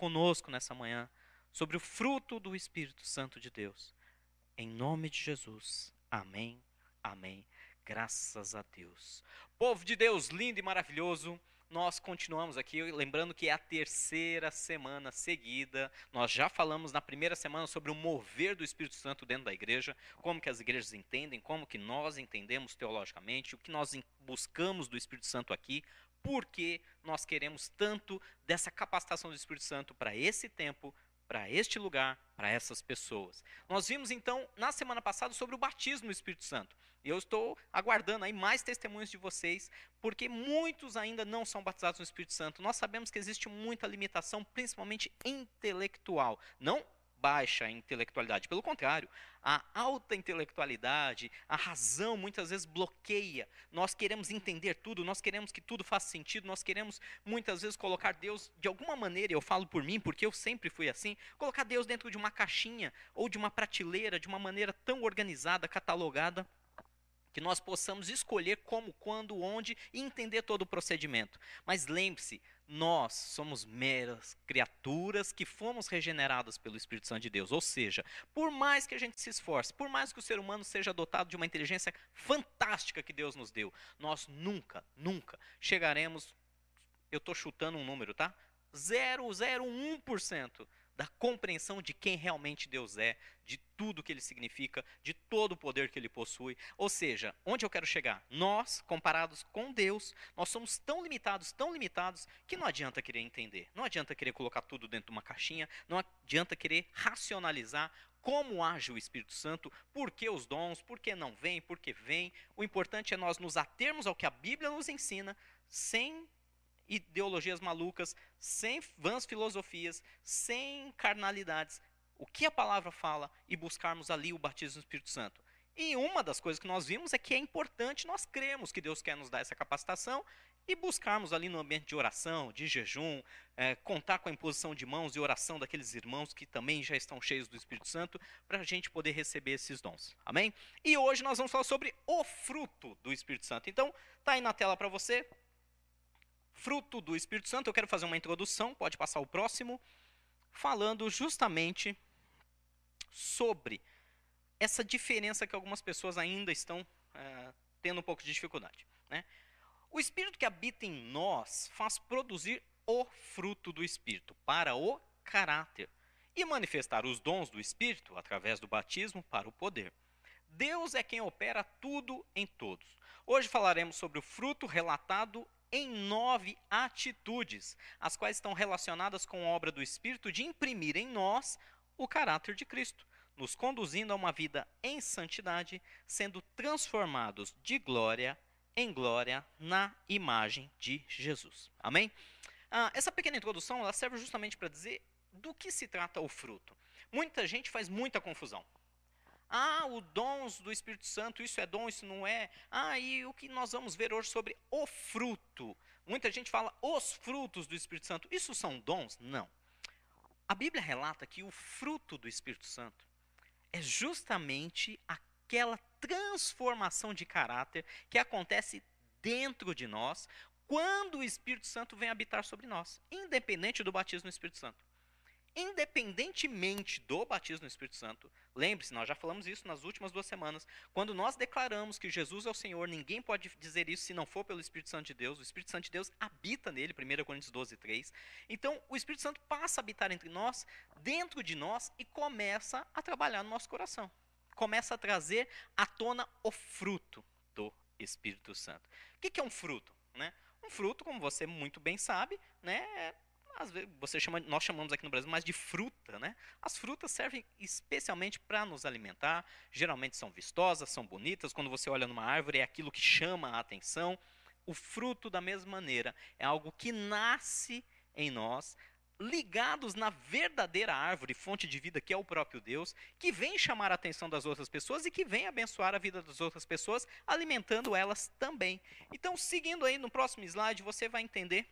conosco nessa manhã sobre o fruto do Espírito Santo de Deus. Em nome de Jesus. Amém. Amém. Graças a Deus. Povo de Deus lindo e maravilhoso, nós continuamos aqui, lembrando que é a terceira semana seguida. Nós já falamos na primeira semana sobre o mover do Espírito Santo dentro da igreja, como que as igrejas entendem, como que nós entendemos teologicamente, o que nós buscamos do Espírito Santo aqui, porque nós queremos tanto dessa capacitação do Espírito Santo para esse tempo, para este lugar, para essas pessoas. Nós vimos então na semana passada sobre o batismo no Espírito Santo. E eu estou aguardando aí mais testemunhos de vocês, porque muitos ainda não são batizados no Espírito Santo. Nós sabemos que existe muita limitação, principalmente intelectual. Não baixa intelectualidade. Pelo contrário, a alta intelectualidade, a razão muitas vezes bloqueia. Nós queremos entender tudo, nós queremos que tudo faça sentido, nós queremos muitas vezes colocar Deus de alguma maneira, eu falo por mim, porque eu sempre fui assim, colocar Deus dentro de uma caixinha ou de uma prateleira de uma maneira tão organizada, catalogada que nós possamos escolher como, quando, onde e entender todo o procedimento. Mas lembre-se, nós somos meras criaturas que fomos regeneradas pelo Espírito Santo de Deus. Ou seja, por mais que a gente se esforce, por mais que o ser humano seja dotado de uma inteligência fantástica que Deus nos deu, nós nunca, nunca chegaremos. Eu estou chutando um número, tá? 0,01% da compreensão de quem realmente Deus é, de tudo que ele significa, de todo o poder que ele possui. Ou seja, onde eu quero chegar? Nós, comparados com Deus, nós somos tão limitados, tão limitados, que não adianta querer entender, não adianta querer colocar tudo dentro de uma caixinha, não adianta querer racionalizar como age o Espírito Santo, por que os dons, por que não vem, por que vem. O importante é nós nos atermos ao que a Bíblia nos ensina, sem ideologias malucas, sem vãs filosofias, sem carnalidades. O que a palavra fala e buscarmos ali o batismo do Espírito Santo. E uma das coisas que nós vimos é que é importante nós cremos que Deus quer nos dar essa capacitação e buscarmos ali no ambiente de oração, de jejum, é, contar com a imposição de mãos e oração daqueles irmãos que também já estão cheios do Espírito Santo, para a gente poder receber esses dons. Amém? E hoje nós vamos falar sobre o fruto do Espírito Santo. Então, tá aí na tela para você, fruto do Espírito Santo, eu quero fazer uma introdução, pode passar o próximo, falando justamente sobre essa diferença que algumas pessoas ainda estão é, tendo um pouco de dificuldade. Né? O Espírito que habita em nós faz produzir o fruto do Espírito para o caráter e manifestar os dons do Espírito através do batismo para o poder. Deus é quem opera tudo em todos. Hoje falaremos sobre o fruto relatado em nove atitudes, as quais estão relacionadas com a obra do Espírito de imprimir em nós o caráter de Cristo, nos conduzindo a uma vida em santidade, sendo transformados de glória em glória na imagem de Jesus. Amém? Ah, essa pequena introdução ela serve justamente para dizer do que se trata o fruto. Muita gente faz muita confusão. Ah, os dons do Espírito Santo, isso é dom, isso não é. Ah, e o que nós vamos ver hoje sobre o fruto? Muita gente fala os frutos do Espírito Santo. Isso são dons? Não. A Bíblia relata que o fruto do Espírito Santo é justamente aquela transformação de caráter que acontece dentro de nós quando o Espírito Santo vem habitar sobre nós, independente do batismo no Espírito Santo. Independentemente do batismo no Espírito Santo, lembre-se, nós já falamos isso nas últimas duas semanas. Quando nós declaramos que Jesus é o Senhor, ninguém pode dizer isso se não for pelo Espírito Santo de Deus. O Espírito Santo de Deus habita nele, 1 Coríntios 12, 3. Então, o Espírito Santo passa a habitar entre nós, dentro de nós, e começa a trabalhar no nosso coração. Começa a trazer à tona o fruto do Espírito Santo. O que é um fruto? Né? Um fruto, como você muito bem sabe, né, é às vezes você chama, nós chamamos aqui no Brasil mais de fruta, né? As frutas servem especialmente para nos alimentar. Geralmente são vistosas, são bonitas. Quando você olha numa árvore, é aquilo que chama a atenção. O fruto, da mesma maneira, é algo que nasce em nós, ligados na verdadeira árvore, fonte de vida que é o próprio Deus, que vem chamar a atenção das outras pessoas e que vem abençoar a vida das outras pessoas, alimentando elas também. Então, seguindo aí no próximo slide, você vai entender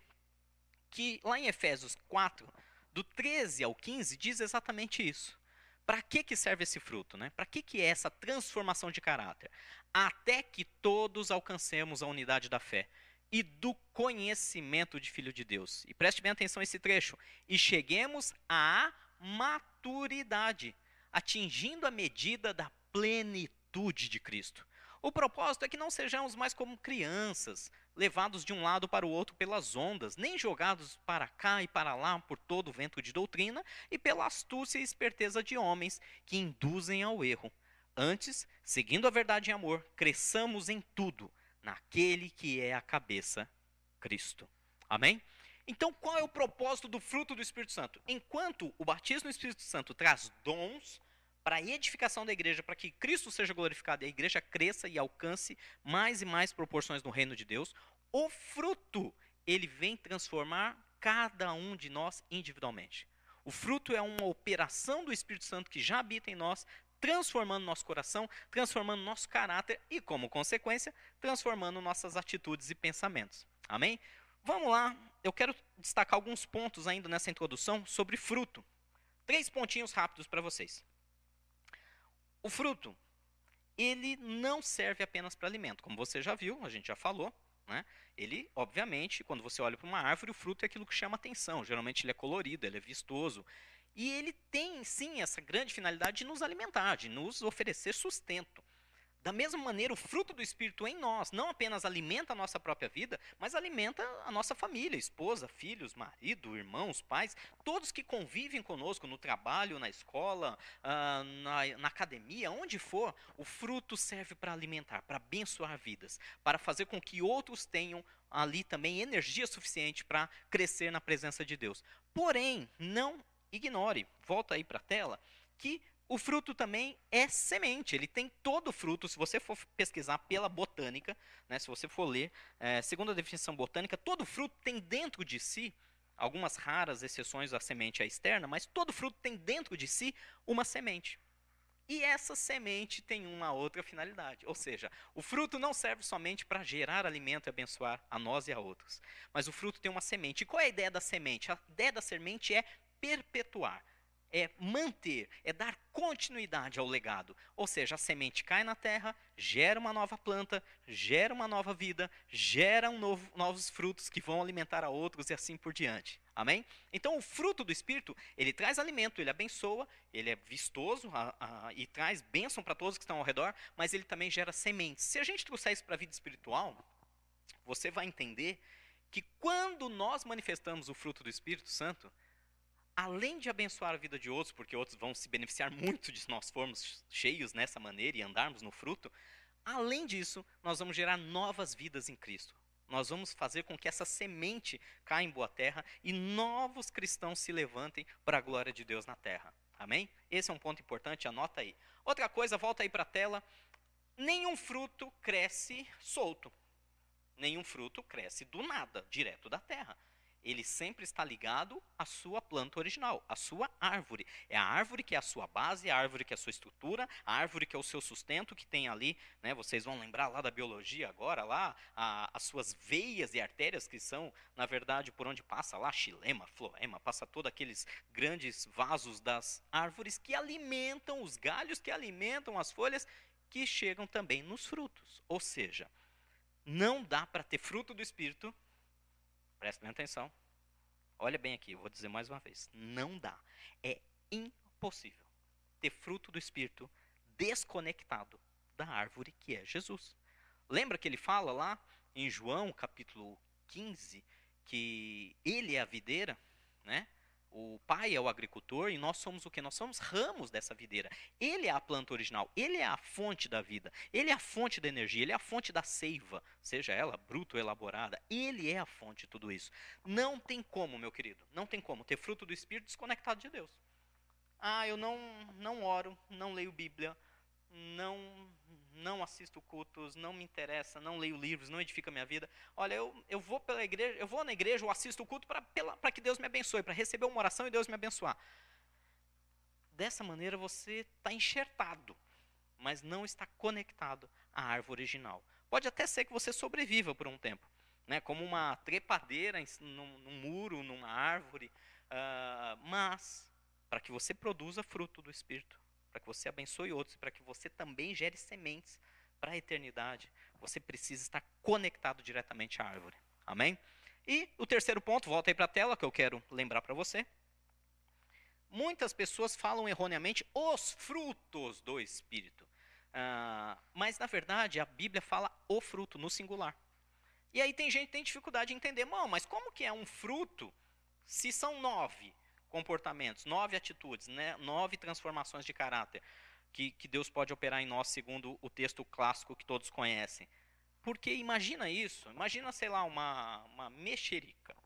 que lá em Efésios 4, do 13 ao 15, diz exatamente isso. Para que, que serve esse fruto? Né? Para que, que é essa transformação de caráter? Até que todos alcancemos a unidade da fé e do conhecimento de Filho de Deus. E preste bem atenção a esse trecho. E cheguemos à maturidade, atingindo a medida da plenitude de Cristo. O propósito é que não sejamos mais como crianças, levados de um lado para o outro pelas ondas, nem jogados para cá e para lá por todo o vento de doutrina e pela astúcia e esperteza de homens que induzem ao erro. Antes, seguindo a verdade em amor, cresçamos em tudo naquele que é a cabeça, Cristo. Amém? Então, qual é o propósito do fruto do Espírito Santo? Enquanto o batismo no Espírito Santo traz dons para a edificação da igreja, para que Cristo seja glorificado e a igreja cresça e alcance mais e mais proporções no reino de Deus, o fruto, ele vem transformar cada um de nós individualmente. O fruto é uma operação do Espírito Santo que já habita em nós, transformando nosso coração, transformando nosso caráter e, como consequência, transformando nossas atitudes e pensamentos. Amém? Vamos lá, eu quero destacar alguns pontos ainda nessa introdução sobre fruto. Três pontinhos rápidos para vocês. O fruto, ele não serve apenas para alimento, como você já viu, a gente já falou. Né? Ele, obviamente, quando você olha para uma árvore, o fruto é aquilo que chama atenção. Geralmente ele é colorido, ele é vistoso. E ele tem, sim, essa grande finalidade de nos alimentar, de nos oferecer sustento. Da mesma maneira, o fruto do Espírito em nós não apenas alimenta a nossa própria vida, mas alimenta a nossa família, esposa, filhos, marido, irmãos, pais, todos que convivem conosco no trabalho, na escola, uh, na, na academia, onde for. O fruto serve para alimentar, para abençoar vidas, para fazer com que outros tenham ali também energia suficiente para crescer na presença de Deus. Porém, não ignore, volta aí para a tela, que o fruto também é semente, ele tem todo o fruto. Se você for pesquisar pela botânica, né, se você for ler, é, segundo a definição botânica, todo fruto tem dentro de si, algumas raras exceções à semente externa, mas todo fruto tem dentro de si uma semente. E essa semente tem uma outra finalidade. Ou seja, o fruto não serve somente para gerar alimento e abençoar a nós e a outros. Mas o fruto tem uma semente. E qual é a ideia da semente? A ideia da semente é perpetuar é manter, é dar continuidade ao legado. Ou seja, a semente cai na terra, gera uma nova planta, gera uma nova vida, gera um novo, novos frutos que vão alimentar a outros e assim por diante. Amém? Então, o fruto do Espírito, ele traz alimento, ele abençoa, ele é vistoso a, a, e traz bênção para todos que estão ao redor, mas ele também gera sementes. Se a gente trouxer isso para a vida espiritual, você vai entender que quando nós manifestamos o fruto do Espírito Santo, além de abençoar a vida de outros, porque outros vão se beneficiar muito de nós formos cheios nessa maneira e andarmos no fruto, além disso, nós vamos gerar novas vidas em Cristo. Nós vamos fazer com que essa semente caia em boa terra e novos cristãos se levantem para a glória de Deus na terra. Amém? Esse é um ponto importante, anota aí. Outra coisa, volta aí para a tela. Nenhum fruto cresce solto. Nenhum fruto cresce do nada, direto da terra ele sempre está ligado à sua planta original, à sua árvore. É a árvore que é a sua base, a árvore que é a sua estrutura, a árvore que é o seu sustento, que tem ali, né, vocês vão lembrar lá da biologia agora, lá, a, as suas veias e artérias, que são, na verdade, por onde passa lá, xilema, floema, passa todos aqueles grandes vasos das árvores que alimentam os galhos, que alimentam as folhas, que chegam também nos frutos. Ou seja, não dá para ter fruto do Espírito Presta bem atenção. Olha bem aqui, eu vou dizer mais uma vez. Não dá. É impossível ter fruto do Espírito desconectado da árvore que é Jesus. Lembra que ele fala lá em João capítulo 15 que ele é a videira, né? O pai é o agricultor e nós somos o que? Nós somos ramos dessa videira. Ele é a planta original, ele é a fonte da vida, ele é a fonte da energia, ele é a fonte da seiva, seja ela bruta ou elaborada. Ele é a fonte de tudo isso. Não tem como, meu querido, não tem como ter fruto do Espírito desconectado de Deus. Ah, eu não, não oro, não leio Bíblia, não não assisto cultos, não me interessa, não leio livros, não edifica minha vida. Olha, eu, eu vou pela igreja, eu vou na igreja, eu assisto o culto para que Deus me abençoe, para receber uma oração e Deus me abençoar. Dessa maneira você está enxertado, mas não está conectado à árvore original. Pode até ser que você sobreviva por um tempo, né, como uma trepadeira num, num muro, numa árvore, uh, mas para que você produza fruto do Espírito para que você abençoe outros, para que você também gere sementes para a eternidade, você precisa estar conectado diretamente à árvore. Amém? E o terceiro ponto, volta aí para a tela que eu quero lembrar para você. Muitas pessoas falam erroneamente os frutos do Espírito. Ah, mas, na verdade, a Bíblia fala o fruto, no singular. E aí tem gente que tem dificuldade de entender, mas como que é um fruto se são nove comportamentos, nove atitudes, né, nove transformações de caráter que, que Deus pode operar em nós, segundo o texto clássico que todos conhecem? Porque imagina isso, imagina, sei lá, uma, uma mexerica.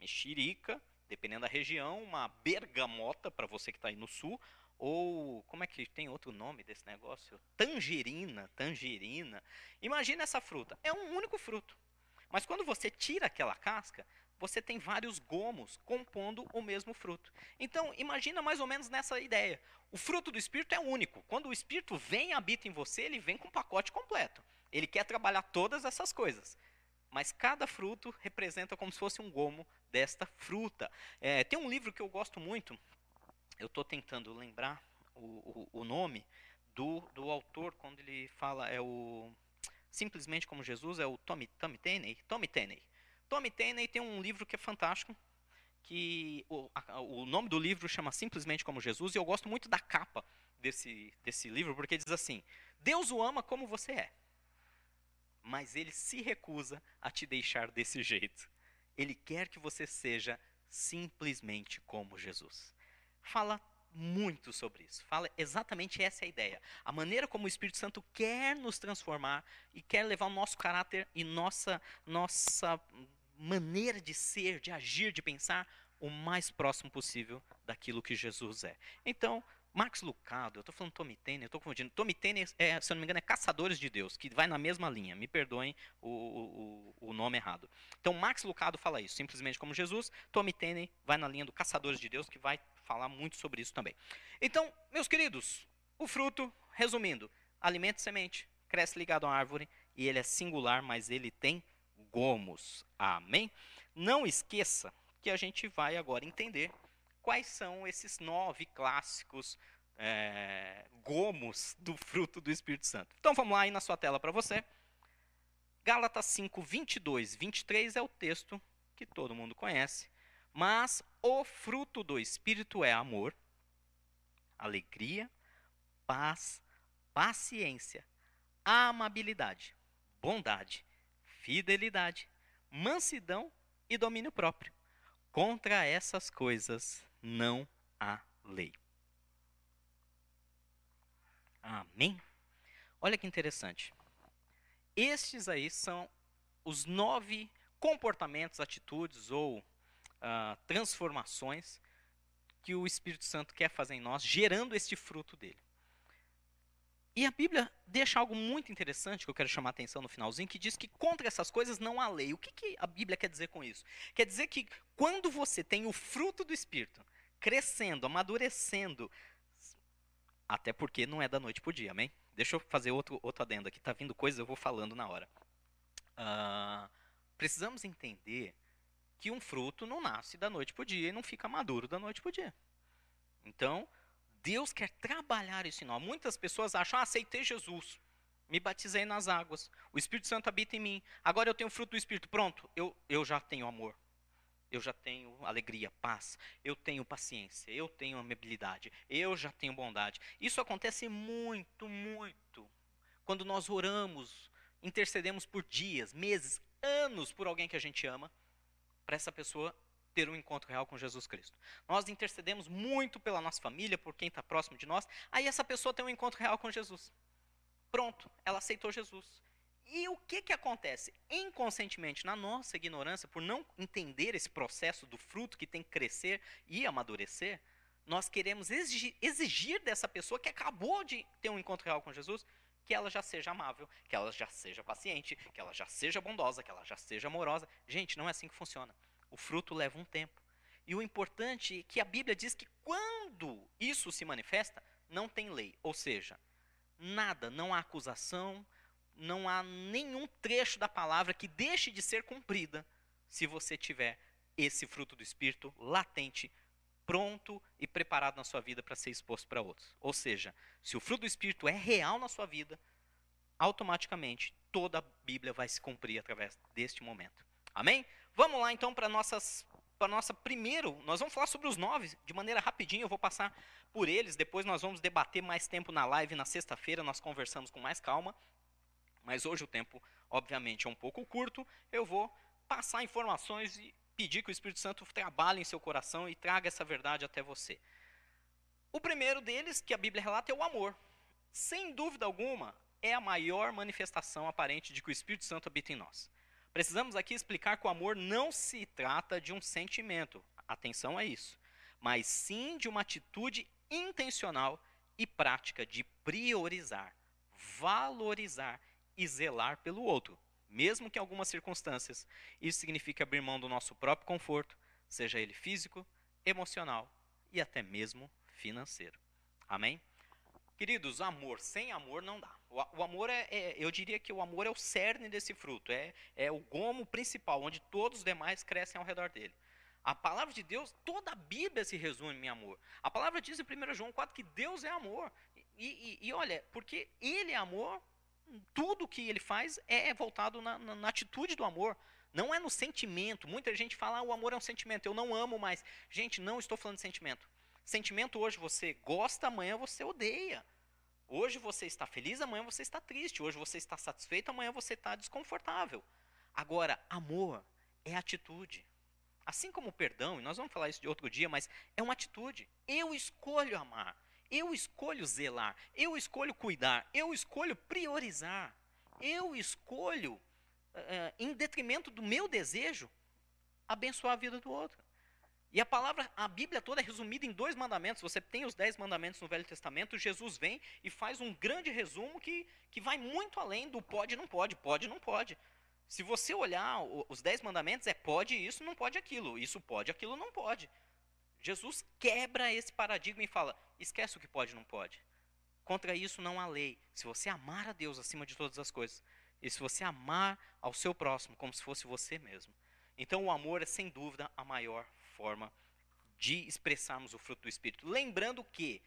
Mexerica, dependendo da região, uma bergamota, para você que está aí no sul, ou como é que tem outro nome desse negócio? Tangerina, tangerina. Imagina essa fruta, é um único fruto. Mas quando você tira aquela casca, você tem vários gomos compondo o mesmo fruto. Então, imagina mais ou menos nessa ideia. O fruto do Espírito é único. Quando o Espírito vem e habita em você, ele vem com um pacote completo. Ele quer trabalhar todas essas coisas. Mas cada fruto representa como se fosse um gomo desta fruta. É, tem um livro que eu gosto muito, eu estou tentando lembrar o, o, o nome do, do autor, quando ele fala, é o Simplesmente como Jesus, é o Tommy, Tommy Tenney. Tommy Tenney. Tommy Tenney tem um livro que é fantástico, que o, a, o nome do livro chama Simplesmente como Jesus, e eu gosto muito da capa desse, desse livro, porque diz assim: Deus o ama como você é, mas ele se recusa a te deixar desse jeito. Ele quer que você seja simplesmente como Jesus. Fala muito sobre isso. Fala exatamente essa é a ideia. A maneira como o Espírito Santo quer nos transformar e quer levar o nosso caráter e nossa nossa maneira de ser, de agir, de pensar o mais próximo possível daquilo que Jesus é. Então, Max Lucado, eu estou falando Tommy Tanner, eu estou confundindo. Tommy Tanner, é, se eu não me engano, é Caçadores de Deus, que vai na mesma linha. Me perdoem o, o, o nome errado. Então, Max Lucado fala isso, simplesmente como Jesus. Tommy Tanner vai na linha do Caçadores de Deus, que vai falar muito sobre isso também. Então, meus queridos, o fruto, resumindo, alimento e semente, cresce ligado à árvore e ele é singular, mas ele tem gomos. Amém? Não esqueça que a gente vai agora entender quais são esses nove clássicos é, gomos do fruto do Espírito Santo. Então vamos lá aí na sua tela para você. Gálatas 5, 22, 23 é o texto que todo mundo conhece. Mas o fruto do Espírito é amor, alegria, paz, paciência, amabilidade, bondade, fidelidade, mansidão e domínio próprio. Contra essas coisas não há lei. Amém? Olha que interessante. Estes aí são os nove comportamentos, atitudes ou uh, transformações que o Espírito Santo quer fazer em nós, gerando este fruto dele. E a Bíblia deixa algo muito interessante que eu quero chamar a atenção no finalzinho, que diz que contra essas coisas não há lei. O que, que a Bíblia quer dizer com isso? Quer dizer que quando você tem o fruto do Espírito crescendo, amadurecendo, até porque não é da noite para o dia, amém? Deixa eu fazer outro, outro adendo aqui, tá vindo coisas, eu vou falando na hora. Uh, precisamos entender que um fruto não nasce da noite para o dia e não fica maduro da noite para o dia. Então, Deus quer trabalhar isso em. Muitas pessoas acham, ah, aceitei Jesus, me batizei nas águas, o Espírito Santo habita em mim, agora eu tenho fruto do Espírito, pronto, eu, eu já tenho amor, eu já tenho alegria, paz, eu tenho paciência, eu tenho amabilidade, eu já tenho bondade. Isso acontece muito, muito. Quando nós oramos, intercedemos por dias, meses, anos por alguém que a gente ama, para essa pessoa ter um encontro real com Jesus Cristo. Nós intercedemos muito pela nossa família, por quem está próximo de nós, aí essa pessoa tem um encontro real com Jesus. Pronto, ela aceitou Jesus. E o que, que acontece? Inconscientemente, na nossa ignorância, por não entender esse processo do fruto que tem que crescer e amadurecer, nós queremos exigir, exigir dessa pessoa que acabou de ter um encontro real com Jesus que ela já seja amável, que ela já seja paciente, que ela já seja bondosa, que ela já seja amorosa. Gente, não é assim que funciona. O fruto leva um tempo. E o importante é que a Bíblia diz que quando isso se manifesta, não tem lei. Ou seja, nada, não há acusação, não há nenhum trecho da palavra que deixe de ser cumprida se você tiver esse fruto do Espírito latente pronto e preparado na sua vida para ser exposto para outros. Ou seja, se o fruto do Espírito é real na sua vida, automaticamente toda a Bíblia vai se cumprir através deste momento. Amém? Vamos lá então para nossas para nossa primeiro, nós vamos falar sobre os nove de maneira rapidinha, eu vou passar por eles, depois nós vamos debater mais tempo na live na sexta-feira, nós conversamos com mais calma. Mas hoje o tempo, obviamente, é um pouco curto. Eu vou passar informações e pedir que o Espírito Santo trabalhe em seu coração e traga essa verdade até você. O primeiro deles, que a Bíblia relata, é o amor. Sem dúvida alguma, é a maior manifestação aparente de que o Espírito Santo habita em nós. Precisamos aqui explicar que o amor não se trata de um sentimento, atenção a isso, mas sim de uma atitude intencional e prática de priorizar, valorizar e zelar pelo outro, mesmo que em algumas circunstâncias isso signifique abrir mão do nosso próprio conforto, seja ele físico, emocional e até mesmo financeiro. Amém? Queridos, amor sem amor não dá. O, o amor é, é, eu diria que o amor é o cerne desse fruto, é, é o gomo principal, onde todos os demais crescem ao redor dele. A palavra de Deus, toda a Bíblia se resume em amor. A palavra diz em 1 João 4 que Deus é amor. E, e, e olha, porque Ele é amor, tudo que Ele faz é voltado na, na, na atitude do amor. Não é no sentimento. Muita gente fala, ah, o amor é um sentimento, eu não amo mais. Gente, não estou falando de sentimento. Sentimento hoje você gosta, amanhã você odeia. Hoje você está feliz, amanhã você está triste. Hoje você está satisfeito, amanhã você está desconfortável. Agora, amor é atitude. Assim como perdão, e nós vamos falar isso de outro dia, mas é uma atitude. Eu escolho amar, eu escolho zelar, eu escolho cuidar, eu escolho priorizar, eu escolho, uh, em detrimento do meu desejo, abençoar a vida do outro. E a palavra, a Bíblia toda é resumida em dois mandamentos. Você tem os dez mandamentos no Velho Testamento, Jesus vem e faz um grande resumo que, que vai muito além do pode, não pode, pode, não pode. Se você olhar os dez mandamentos, é pode isso, não pode aquilo. Isso pode, aquilo não pode. Jesus quebra esse paradigma e fala: esquece o que pode e não pode. Contra isso não há lei. Se você amar a Deus acima de todas as coisas, e se você amar ao seu próximo como se fosse você mesmo. Então o amor é sem dúvida a maior forma de expressarmos o fruto do Espírito. Lembrando que,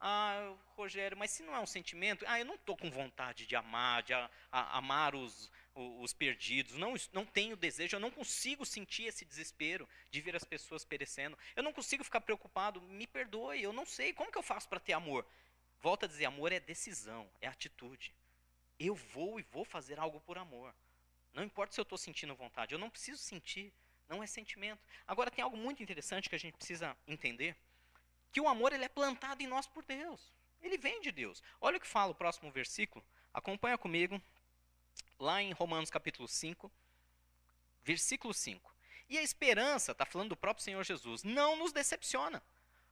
ah, Rogério, mas se não é um sentimento, ah, eu não estou com vontade de amar, de a, a, amar os, os perdidos, não, não tenho desejo, eu não consigo sentir esse desespero de ver as pessoas perecendo, eu não consigo ficar preocupado, me perdoe, eu não sei, como que eu faço para ter amor? Volto a dizer, amor é decisão, é atitude. Eu vou e vou fazer algo por amor. Não importa se eu estou sentindo vontade, eu não preciso sentir não é sentimento. Agora tem algo muito interessante que a gente precisa entender, que o amor ele é plantado em nós por Deus. Ele vem de Deus. Olha o que fala o próximo versículo. Acompanha comigo lá em Romanos capítulo 5, versículo 5. E a esperança, está falando do próprio Senhor Jesus, não nos decepciona,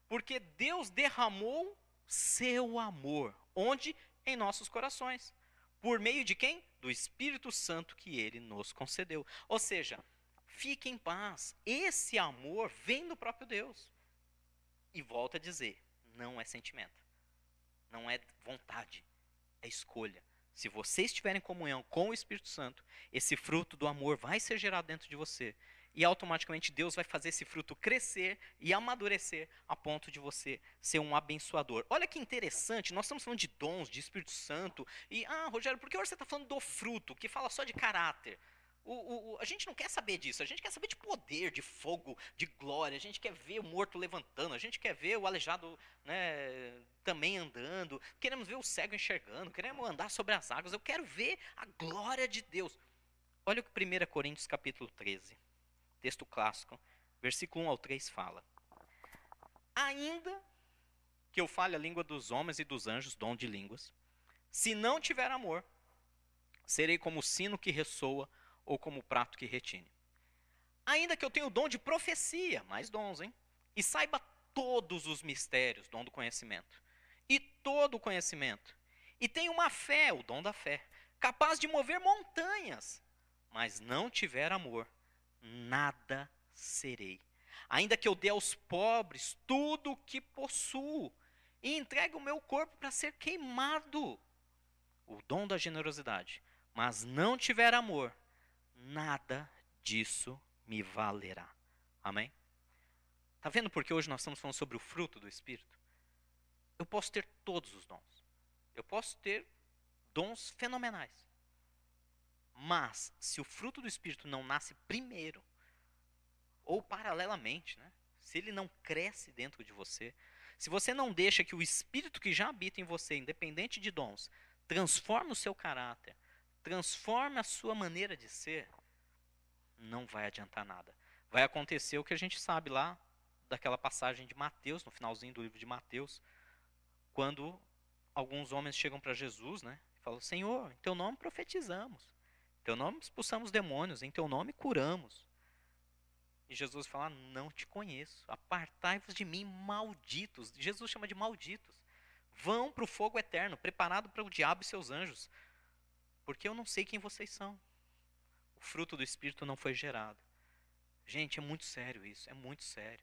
porque Deus derramou seu amor, onde? Em nossos corações. Por meio de quem? Do Espírito Santo que ele nos concedeu. Ou seja, Fique em paz. Esse amor vem do próprio Deus. E volta a dizer: não é sentimento, não é vontade, é escolha. Se você estiver em comunhão com o Espírito Santo, esse fruto do amor vai ser gerado dentro de você. E automaticamente Deus vai fazer esse fruto crescer e amadurecer a ponto de você ser um abençoador. Olha que interessante, nós estamos falando de dons, de Espírito Santo. E, ah, Rogério, por que hoje você está falando do fruto, que fala só de caráter? O, o, a gente não quer saber disso, a gente quer saber de poder, de fogo, de glória, a gente quer ver o morto levantando, a gente quer ver o aleijado né, também andando, queremos ver o cego enxergando, queremos andar sobre as águas, eu quero ver a glória de Deus. Olha o que 1 Coríntios capítulo 13, texto clássico, versículo 1 ao 3 fala. Ainda que eu fale a língua dos homens e dos anjos, dom de línguas, se não tiver amor, serei como o sino que ressoa ou como prato que retine. Ainda que eu tenha o dom de profecia, mais dons, hein? E saiba todos os mistérios, dom do conhecimento, e todo o conhecimento, e tenha uma fé, o dom da fé, capaz de mover montanhas, mas não tiver amor, nada serei. Ainda que eu dê aos pobres tudo o que possuo, e entregue o meu corpo para ser queimado, o dom da generosidade, mas não tiver amor, nada disso me valerá. Amém? Está vendo porque hoje nós estamos falando sobre o fruto do Espírito? Eu posso ter todos os dons. Eu posso ter dons fenomenais. Mas, se o fruto do Espírito não nasce primeiro, ou paralelamente, né? se ele não cresce dentro de você, se você não deixa que o Espírito que já habita em você, independente de dons, transforme o seu caráter, transforme a sua maneira de ser, não vai adiantar nada. Vai acontecer o que a gente sabe lá daquela passagem de Mateus, no finalzinho do livro de Mateus, quando alguns homens chegam para Jesus, né? E falam: Senhor, em teu nome profetizamos, em teu nome expulsamos demônios, em teu nome curamos. E Jesus fala: Não te conheço, apartai-vos de mim, malditos. Jesus chama de malditos. Vão para o fogo eterno, preparado para o diabo e seus anjos, porque eu não sei quem vocês são. O fruto do Espírito não foi gerado. Gente, é muito sério isso, é muito sério.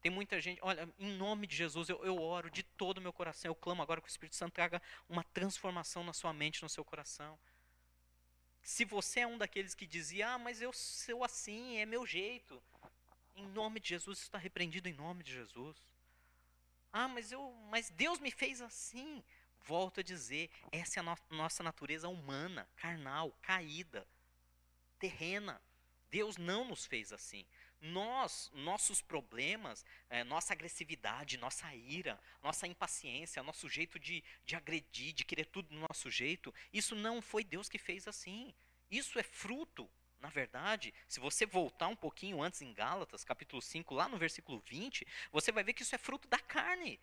Tem muita gente, olha, em nome de Jesus, eu, eu oro de todo o meu coração, eu clamo agora que o Espírito Santo traga uma transformação na sua mente, no seu coração. Se você é um daqueles que dizia, ah, mas eu sou assim, é meu jeito. Em nome de Jesus, isso está repreendido em nome de Jesus. Ah, mas eu, mas Deus me fez assim. Volto a dizer, essa é a no nossa natureza humana, carnal, caída, terrena. Deus não nos fez assim. Nós, nossos problemas, é, nossa agressividade, nossa ira, nossa impaciência, nosso jeito de, de agredir, de querer tudo do nosso jeito, isso não foi Deus que fez assim. Isso é fruto, na verdade, se você voltar um pouquinho antes em Gálatas, capítulo 5, lá no versículo 20, você vai ver que isso é fruto da carne.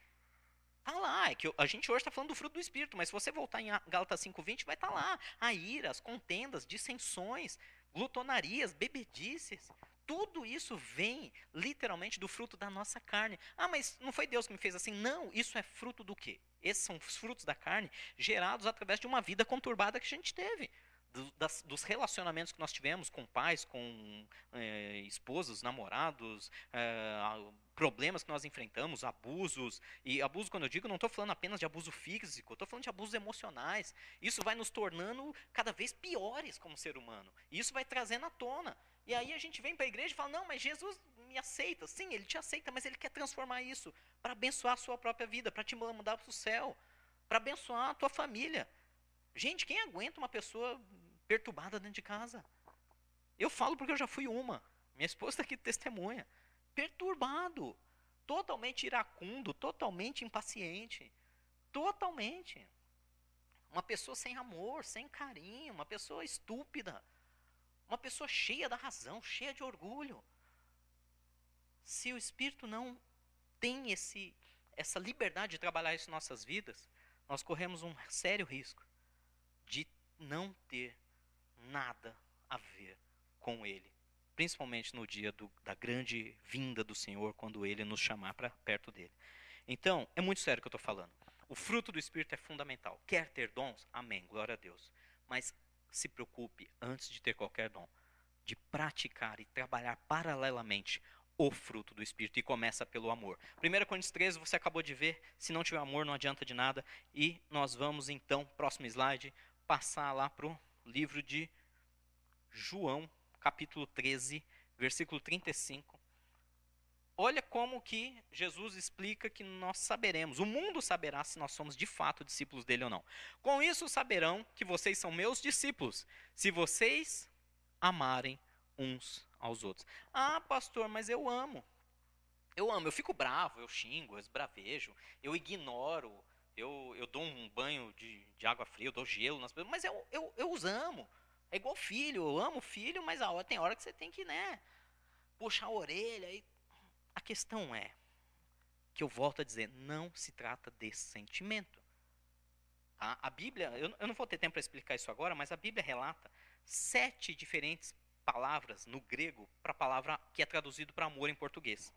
Está lá, é que a gente hoje está falando do fruto do Espírito, mas se você voltar em Gálatas 5,20, vai estar tá lá. A ira, as contendas, dissensões, glutonarias, bebedices. Tudo isso vem literalmente do fruto da nossa carne. Ah, mas não foi Deus que me fez assim? Não, isso é fruto do quê? Esses são os frutos da carne gerados através de uma vida conturbada que a gente teve. Das, dos relacionamentos que nós tivemos com pais, com é, esposos, namorados, é, problemas que nós enfrentamos, abusos. E abuso, quando eu digo, não estou falando apenas de abuso físico, estou falando de abusos emocionais. Isso vai nos tornando cada vez piores como ser humano. Isso vai trazendo à tona. E aí a gente vem para a igreja e fala: não, mas Jesus me aceita. Sim, ele te aceita, mas ele quer transformar isso para abençoar a sua própria vida, para te mandar para o céu, para abençoar a tua família. Gente, quem aguenta uma pessoa perturbada dentro de casa? Eu falo porque eu já fui uma. Minha esposa está aqui testemunha. Perturbado, totalmente iracundo, totalmente impaciente. Totalmente. Uma pessoa sem amor, sem carinho, uma pessoa estúpida uma pessoa cheia da razão, cheia de orgulho. Se o Espírito não tem esse, essa liberdade de trabalhar isso em nossas vidas, nós corremos um sério risco de não ter nada a ver com Ele. Principalmente no dia do, da grande vinda do Senhor, quando Ele nos chamar para perto dele. Então, é muito sério o que eu estou falando. O fruto do Espírito é fundamental. Quer ter dons? Amém, glória a Deus. Mas se preocupe, antes de ter qualquer dom, de praticar e trabalhar paralelamente o fruto do Espírito e começa pelo amor. 1 Coríntios 13, você acabou de ver, se não tiver amor não adianta de nada. E nós vamos então, próximo slide, passar lá para o livro de João, capítulo 13, versículo 35. Olha como que Jesus explica que nós saberemos, o mundo saberá se nós somos de fato discípulos dele ou não. Com isso saberão que vocês são meus discípulos, se vocês amarem uns aos outros. Ah, pastor, mas eu amo. Eu amo, eu fico bravo, eu xingo, eu esbravejo, eu ignoro, eu, eu dou um banho de, de água fria, eu dou gelo nas pessoas, mas eu, eu, eu os amo. É igual filho, eu amo filho, mas a hora, tem hora que você tem que, né, puxar a orelha e a questão é que eu volto a dizer, não se trata desse sentimento. Tá? A Bíblia, eu, eu não vou ter tempo para explicar isso agora, mas a Bíblia relata sete diferentes palavras no grego para a palavra que é traduzido para amor em português.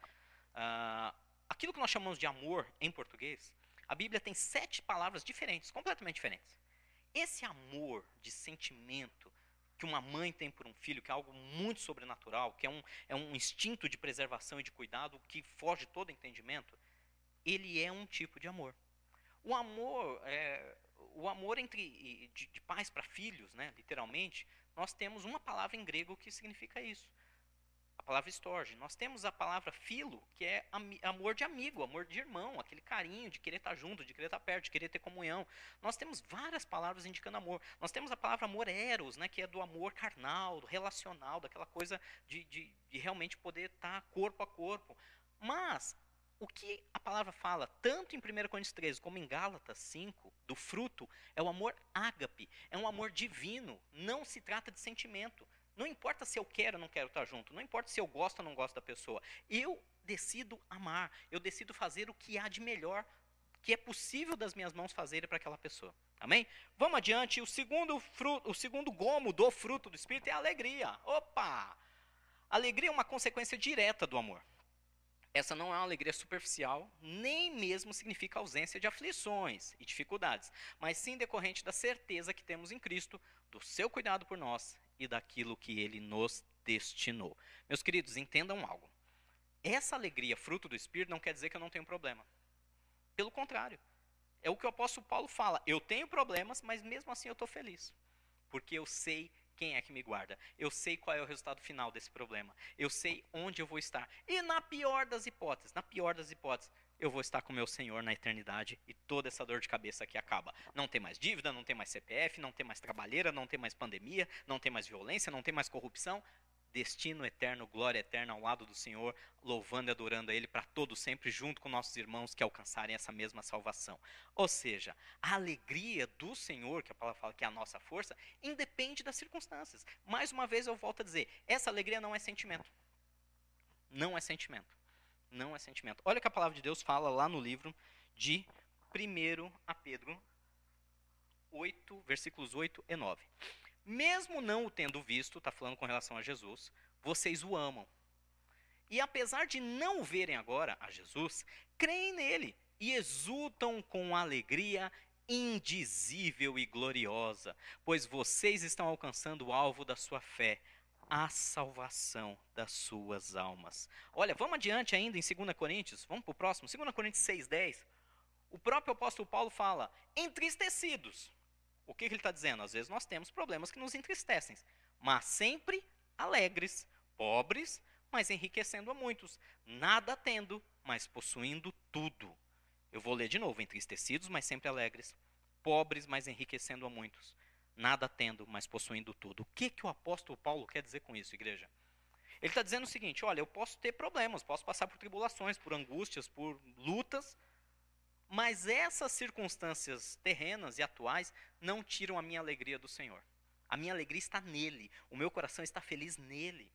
Uh, aquilo que nós chamamos de amor em português, a Bíblia tem sete palavras diferentes, completamente diferentes. Esse amor de sentimento, que uma mãe tem por um filho, que é algo muito sobrenatural, que é um, é um instinto de preservação e de cuidado que foge todo entendimento, ele é um tipo de amor. O amor, é, o amor entre de, de pais para filhos, né, literalmente, nós temos uma palavra em grego que significa isso. Palavra estorge. Nós temos a palavra filo, que é amor de amigo, amor de irmão, aquele carinho de querer estar junto, de querer estar perto, de querer ter comunhão. Nós temos várias palavras indicando amor. Nós temos a palavra amor eros, né, que é do amor carnal, do relacional, daquela coisa de, de, de realmente poder estar corpo a corpo. Mas o que a palavra fala, tanto em 1 Coríntios 13 como em Gálatas 5, do fruto, é o amor ágape, é um amor divino, não se trata de sentimento. Não importa se eu quero ou não quero estar junto, não importa se eu gosto ou não gosto da pessoa. Eu decido amar, eu decido fazer o que há de melhor, que é possível das minhas mãos fazerem para aquela pessoa. Amém? Vamos adiante. O segundo fruto, o segundo gomo do fruto do espírito é a alegria. Opa! Alegria é uma consequência direta do amor. Essa não é uma alegria superficial, nem mesmo significa ausência de aflições e dificuldades, mas sim decorrente da certeza que temos em Cristo, do seu cuidado por nós e daquilo que ele nos destinou. Meus queridos, entendam algo. Essa alegria, fruto do Espírito, não quer dizer que eu não tenho problema. Pelo contrário. É o que o apóstolo Paulo fala. Eu tenho problemas, mas mesmo assim eu estou feliz. Porque eu sei quem é que me guarda. Eu sei qual é o resultado final desse problema. Eu sei onde eu vou estar. E na pior das hipóteses, na pior das hipóteses, eu vou estar com meu Senhor na eternidade e toda essa dor de cabeça aqui acaba. Não tem mais dívida, não tem mais CPF, não tem mais trabalheira, não tem mais pandemia, não tem mais violência, não tem mais corrupção. Destino eterno, glória eterna ao lado do Senhor, louvando e adorando a Ele para todos sempre, junto com nossos irmãos que alcançarem essa mesma salvação. Ou seja, a alegria do Senhor, que a palavra fala que é a nossa força, independe das circunstâncias. Mais uma vez eu volto a dizer: essa alegria não é sentimento. Não é sentimento não é sentimento. Olha o que a palavra de Deus fala lá no livro de 1 a Pedro 8, versículos 8 e 9. Mesmo não o tendo visto, está falando com relação a Jesus, vocês o amam. E apesar de não o verem agora a Jesus, creem nele e exultam com alegria indizível e gloriosa, pois vocês estão alcançando o alvo da sua fé, a salvação das suas almas. Olha, vamos adiante ainda em 2 Coríntios, vamos para o próximo, 2 Coríntios 6,10. O próprio apóstolo Paulo fala, entristecidos. O que, que ele está dizendo? Às vezes nós temos problemas que nos entristecem, mas sempre alegres, pobres, mas enriquecendo a muitos, nada tendo, mas possuindo tudo. Eu vou ler de novo: entristecidos, mas sempre alegres, pobres, mas enriquecendo a muitos nada tendo, mas possuindo tudo. O que, que o apóstolo Paulo quer dizer com isso, igreja? Ele está dizendo o seguinte: olha, eu posso ter problemas, posso passar por tribulações, por angústias, por lutas, mas essas circunstâncias terrenas e atuais não tiram a minha alegria do Senhor. A minha alegria está nele, o meu coração está feliz nele.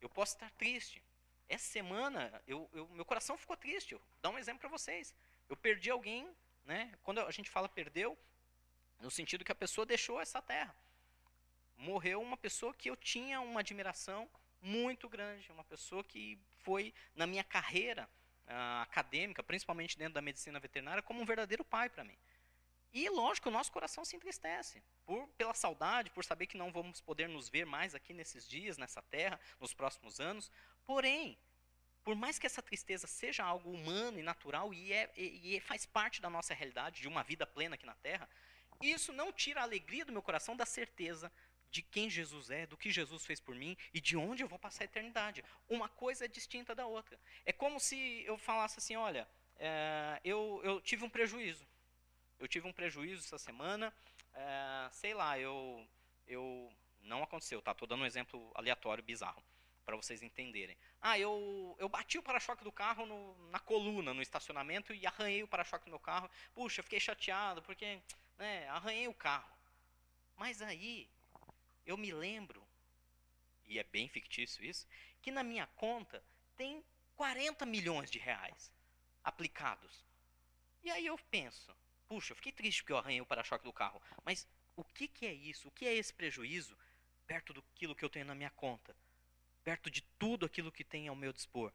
Eu posso estar triste. Essa semana, eu, eu, meu coração ficou triste. Eu vou dar um exemplo para vocês. Eu perdi alguém, né? Quando a gente fala perdeu, no sentido que a pessoa deixou essa terra. Morreu uma pessoa que eu tinha uma admiração muito grande, uma pessoa que foi na minha carreira uh, acadêmica, principalmente dentro da medicina veterinária, como um verdadeiro pai para mim. E lógico, o nosso coração se entristece por pela saudade, por saber que não vamos poder nos ver mais aqui nesses dias, nessa terra, nos próximos anos. Porém, por mais que essa tristeza seja algo humano e natural e, é, e, e faz parte da nossa realidade de uma vida plena aqui na terra, isso não tira a alegria do meu coração da certeza de quem Jesus é, do que Jesus fez por mim e de onde eu vou passar a eternidade. Uma coisa é distinta da outra. É como se eu falasse assim: olha, é, eu, eu tive um prejuízo. Eu tive um prejuízo essa semana, é, sei lá, eu, eu. Não aconteceu, tá? Estou dando um exemplo aleatório, bizarro, para vocês entenderem. Ah, eu, eu bati o para-choque do carro no, na coluna, no estacionamento, e arranhei o para-choque do meu carro. Puxa, fiquei chateado, porque né, arranhei o carro. Mas aí eu me lembro, e é bem fictício isso, que na minha conta tem 40 milhões de reais aplicados. E aí eu penso, puxa, eu fiquei triste porque eu arranhei o para-choque do carro, mas o que, que é isso? O que é esse prejuízo perto do que eu tenho na minha conta? Perto de tudo aquilo que tem ao meu dispor?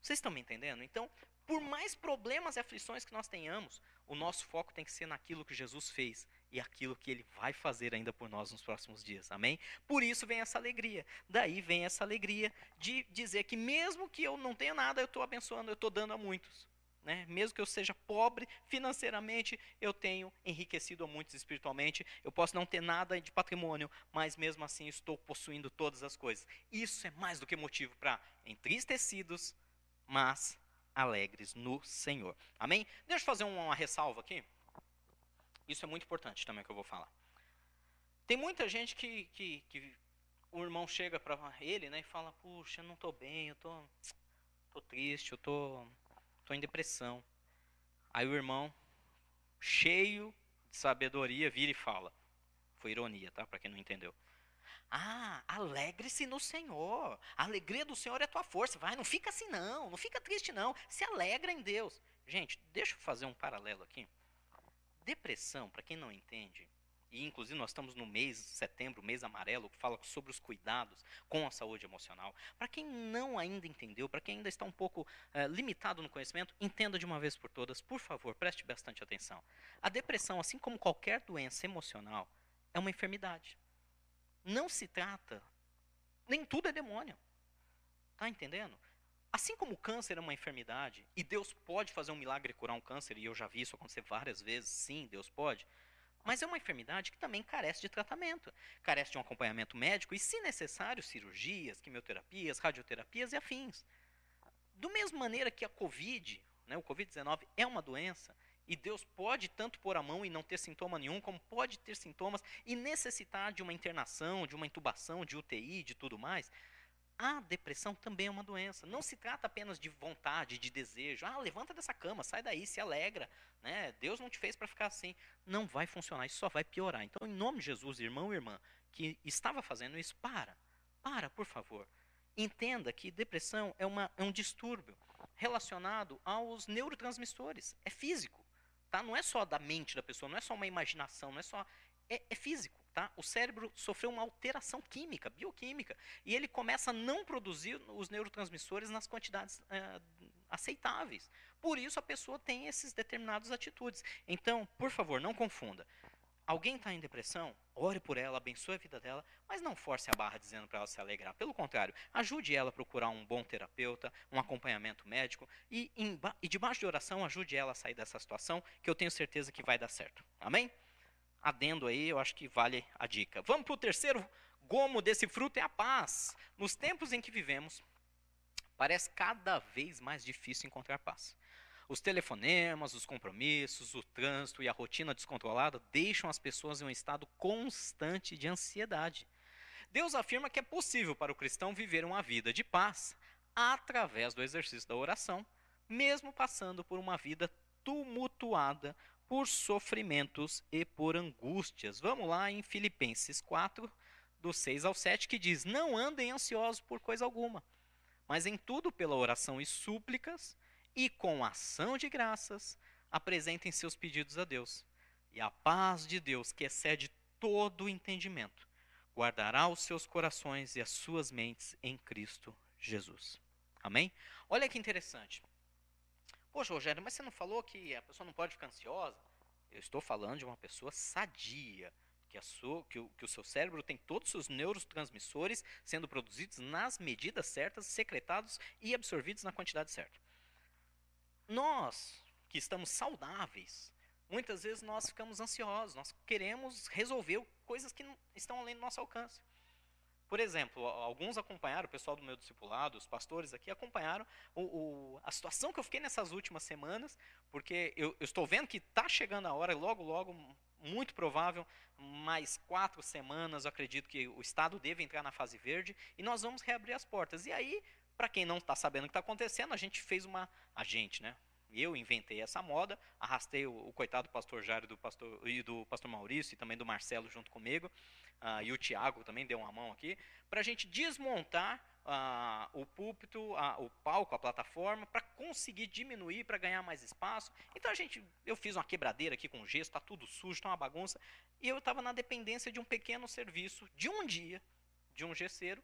Vocês estão me entendendo? Então, por mais problemas e aflições que nós tenhamos, o nosso foco tem que ser naquilo que Jesus fez e aquilo que ele vai fazer ainda por nós nos próximos dias. Amém? Por isso vem essa alegria. Daí vem essa alegria de dizer que mesmo que eu não tenha nada, eu estou abençoando, eu estou dando a muitos. né? Mesmo que eu seja pobre financeiramente, eu tenho enriquecido a muitos espiritualmente. Eu posso não ter nada de patrimônio, mas mesmo assim estou possuindo todas as coisas. Isso é mais do que motivo para entristecidos, mas alegres no Senhor. Amém? Deixa eu fazer uma ressalva aqui. Isso é muito importante também que eu vou falar. Tem muita gente que, que, que o irmão chega para ele né, e fala: Puxa, eu não estou bem, eu tô, tô triste, eu tô, tô em depressão. Aí o irmão, cheio de sabedoria, vira e fala: Foi ironia, tá? Para quem não entendeu. Ah, alegre-se no Senhor. A alegria do Senhor é tua força. Vai, não fica assim não, não fica triste não. Se alegra em Deus. Gente, deixa eu fazer um paralelo aqui. Depressão, para quem não entende, e inclusive nós estamos no mês setembro, mês amarelo, que fala sobre os cuidados com a saúde emocional. Para quem não ainda entendeu, para quem ainda está um pouco é, limitado no conhecimento, entenda de uma vez por todas, por favor, preste bastante atenção. A depressão, assim como qualquer doença emocional, é uma enfermidade. Não se trata, nem tudo é demônio. Tá entendendo? Assim como o câncer é uma enfermidade, e Deus pode fazer um milagre e curar um câncer, e eu já vi isso acontecer várias vezes, sim, Deus pode. Mas é uma enfermidade que também carece de tratamento, carece de um acompanhamento médico e, se necessário, cirurgias, quimioterapias, radioterapias e afins. Do mesma maneira que a Covid, né, o Covid-19 é uma doença, e Deus pode tanto pôr a mão e não ter sintoma nenhum, como pode ter sintomas e necessitar de uma internação, de uma intubação, de UTI, de tudo mais. A depressão também é uma doença. Não se trata apenas de vontade, de desejo. Ah, levanta dessa cama, sai daí, se alegra. Né? Deus não te fez para ficar assim. Não vai funcionar, isso só vai piorar. Então, em nome de Jesus, irmão e irmã, que estava fazendo isso, para. Para, por favor. Entenda que depressão é, uma, é um distúrbio relacionado aos neurotransmissores. É físico. Tá? Não é só da mente da pessoa, não é só uma imaginação, não é só. é, é físico. Tá? O cérebro sofreu uma alteração química, bioquímica, e ele começa a não produzir os neurotransmissores nas quantidades é, aceitáveis. Por isso a pessoa tem esses determinadas atitudes. Então, por favor, não confunda. Alguém está em depressão, ore por ela, abençoe a vida dela, mas não force a barra dizendo para ela se alegrar. Pelo contrário, ajude ela a procurar um bom terapeuta, um acompanhamento médico e, e debaixo de oração ajude ela a sair dessa situação, que eu tenho certeza que vai dar certo. Amém? adendo aí, eu acho que vale a dica. Vamos para o terceiro gomo desse fruto, é a paz. Nos tempos em que vivemos, parece cada vez mais difícil encontrar paz. Os telefonemas, os compromissos, o trânsito e a rotina descontrolada deixam as pessoas em um estado constante de ansiedade. Deus afirma que é possível para o cristão viver uma vida de paz através do exercício da oração, mesmo passando por uma vida tumultuada por sofrimentos e por angústias. Vamos lá em Filipenses 4, do 6 ao 7, que diz: Não andem ansiosos por coisa alguma, mas em tudo pela oração e súplicas, e com ação de graças, apresentem seus pedidos a Deus. E a paz de Deus, que excede todo o entendimento, guardará os seus corações e as suas mentes em Cristo Jesus. Amém? Olha que interessante. Poxa, Rogério, mas você não falou que a pessoa não pode ficar ansiosa? Eu estou falando de uma pessoa sadia, que, sua, que, o, que o seu cérebro tem todos os seus neurotransmissores sendo produzidos nas medidas certas, secretados e absorvidos na quantidade certa. Nós, que estamos saudáveis, muitas vezes nós ficamos ansiosos, nós queremos resolver coisas que estão além do nosso alcance. Por exemplo, alguns acompanharam, o pessoal do meu discipulado, os pastores aqui, acompanharam o, o, a situação que eu fiquei nessas últimas semanas, porque eu, eu estou vendo que está chegando a hora, logo, logo, muito provável, mais quatro semanas, eu acredito que o Estado deve entrar na fase verde, e nós vamos reabrir as portas. E aí, para quem não está sabendo o que está acontecendo, a gente fez uma. A gente, né? Eu inventei essa moda, arrastei o, o coitado do pastor Jário do pastor, e do pastor Maurício e também do Marcelo junto comigo, uh, e o Tiago também deu uma mão aqui, para a gente desmontar uh, o púlpito, o palco, a plataforma, para conseguir diminuir, para ganhar mais espaço. Então a gente, eu fiz uma quebradeira aqui com gesso, está tudo sujo, está uma bagunça, e eu estava na dependência de um pequeno serviço de um dia, de um gesseiro,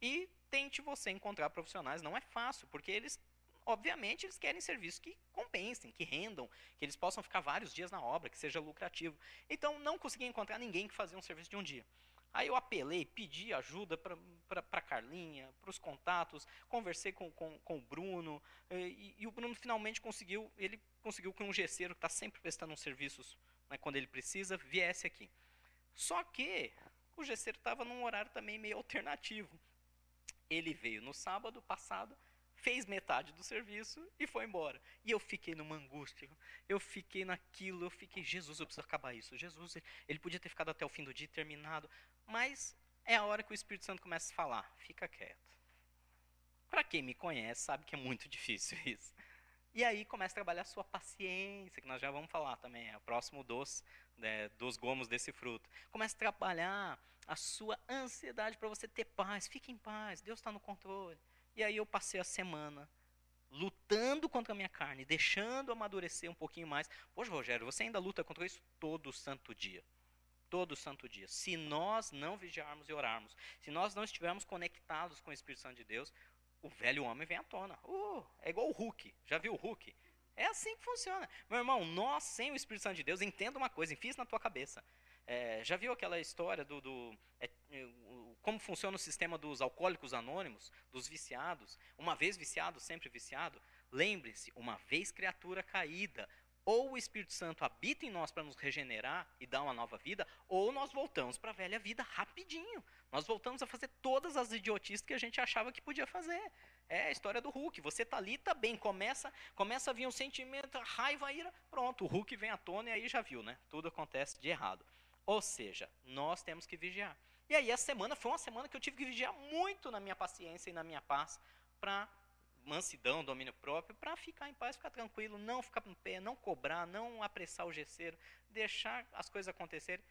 e tente você encontrar profissionais. Não é fácil, porque eles obviamente eles querem serviços que compensem, que rendam, que eles possam ficar vários dias na obra, que seja lucrativo. Então não consegui encontrar ninguém que fazia um serviço de um dia. Aí eu apelei, pedi ajuda para Carlinha, para os contatos, conversei com, com, com o Bruno, e, e, o Bruno finalmente conseguiu, ele conseguiu que um gesseiro que está sempre prestando uns serviços né, quando ele precisa, viesse aqui. Só que o gesseiro estava num horário também meio alternativo. Ele veio no sábado passado, fez metade do serviço e foi embora. E eu fiquei numa angústia, eu fiquei naquilo, eu fiquei, Jesus, eu preciso acabar isso. Jesus, ele podia ter ficado até o fim do dia terminado, mas é a hora que o Espírito Santo começa a falar, fica quieto. Para quem me conhece, sabe que é muito difícil isso. E aí começa a trabalhar a sua paciência, que nós já vamos falar também, é o próximo dos, né, dos gomos desse fruto. Começa a trabalhar a sua ansiedade para você ter paz. Fique em paz, Deus está no controle. E aí eu passei a semana lutando contra a minha carne, deixando amadurecer um pouquinho mais. Poxa, Rogério, você ainda luta contra isso todo santo dia. Todo santo dia. Se nós não vigiarmos e orarmos, se nós não estivermos conectados com o Espírito Santo de Deus, o velho homem vem à tona. Uh, é igual o Hulk. Já viu o Hulk? É assim que funciona. Meu irmão, nós sem o Espírito Santo de Deus, entenda uma coisa, enfia isso na tua cabeça. É, já viu aquela história do, do é, como funciona o sistema dos alcoólicos anônimos, dos viciados? Uma vez viciado, sempre viciado. Lembre-se, uma vez criatura caída, ou o Espírito Santo habita em nós para nos regenerar e dar uma nova vida, ou nós voltamos para a velha vida rapidinho. Nós voltamos a fazer todas as idiotices que a gente achava que podia fazer. É a história do Hulk. Você tá ali, tá bem, começa, começa a vir um sentimento, raiva, ira, pronto, o Hulk vem à tona e aí já viu, né? Tudo acontece de errado. Ou seja, nós temos que vigiar. E aí a semana foi uma semana que eu tive que vigiar muito na minha paciência e na minha paz para mansidão, domínio próprio, para ficar em paz, ficar tranquilo, não ficar no pé, não cobrar, não apressar o gesseiro, deixar as coisas acontecerem.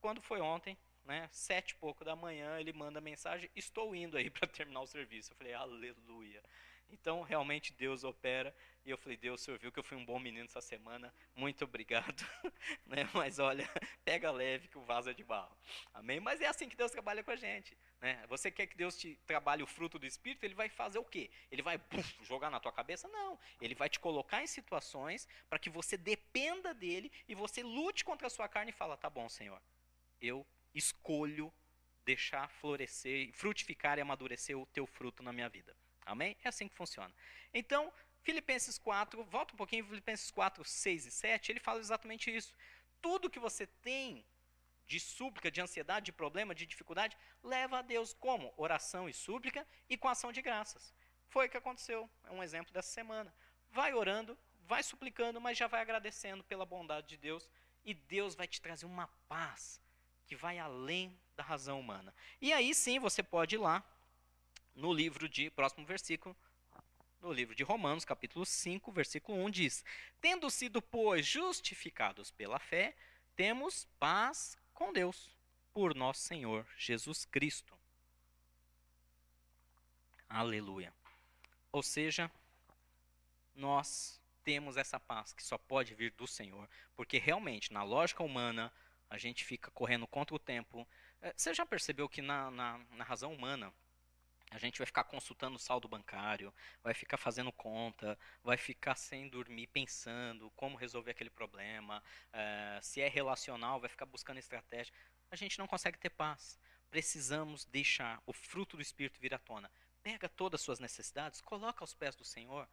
Quando foi ontem, né, sete e pouco da manhã, ele manda mensagem, estou indo aí para terminar o serviço. Eu falei, aleluia. Então, realmente, Deus opera. E eu falei, Deus, o senhor viu que eu fui um bom menino essa semana. Muito obrigado. né? Mas olha, pega leve que o vaso é de barro. Amém? Mas é assim que Deus trabalha com a gente. Né? Você quer que Deus te trabalhe o fruto do Espírito, ele vai fazer o quê? Ele vai puf, jogar na tua cabeça? Não. Ele vai te colocar em situações para que você dependa dele e você lute contra a sua carne e fala, tá bom, Senhor, eu escolho deixar florescer, frutificar e amadurecer o teu fruto na minha vida. Amém? É assim que funciona. Então, Filipenses 4, volta um pouquinho, Filipenses 4, 6 e 7, ele fala exatamente isso. Tudo que você tem de súplica, de ansiedade, de problema, de dificuldade, leva a Deus como? Oração e súplica e com ação de graças. Foi o que aconteceu, é um exemplo dessa semana. Vai orando, vai suplicando, mas já vai agradecendo pela bondade de Deus e Deus vai te trazer uma paz que vai além da razão humana. E aí sim você pode ir lá no livro de, próximo versículo, no livro de Romanos, capítulo 5, versículo 1 diz: Tendo sido, pois, justificados pela fé, temos paz com Deus, por nosso Senhor Jesus Cristo. Aleluia. Ou seja, nós temos essa paz que só pode vir do Senhor, porque realmente, na lógica humana, a gente fica correndo contra o tempo. É, você já percebeu que na, na, na razão humana, a gente vai ficar consultando o saldo bancário, vai ficar fazendo conta, vai ficar sem dormir pensando como resolver aquele problema. É, se é relacional, vai ficar buscando estratégia. A gente não consegue ter paz. Precisamos deixar o fruto do Espírito vir à tona. Pega todas as suas necessidades, coloca aos pés do Senhor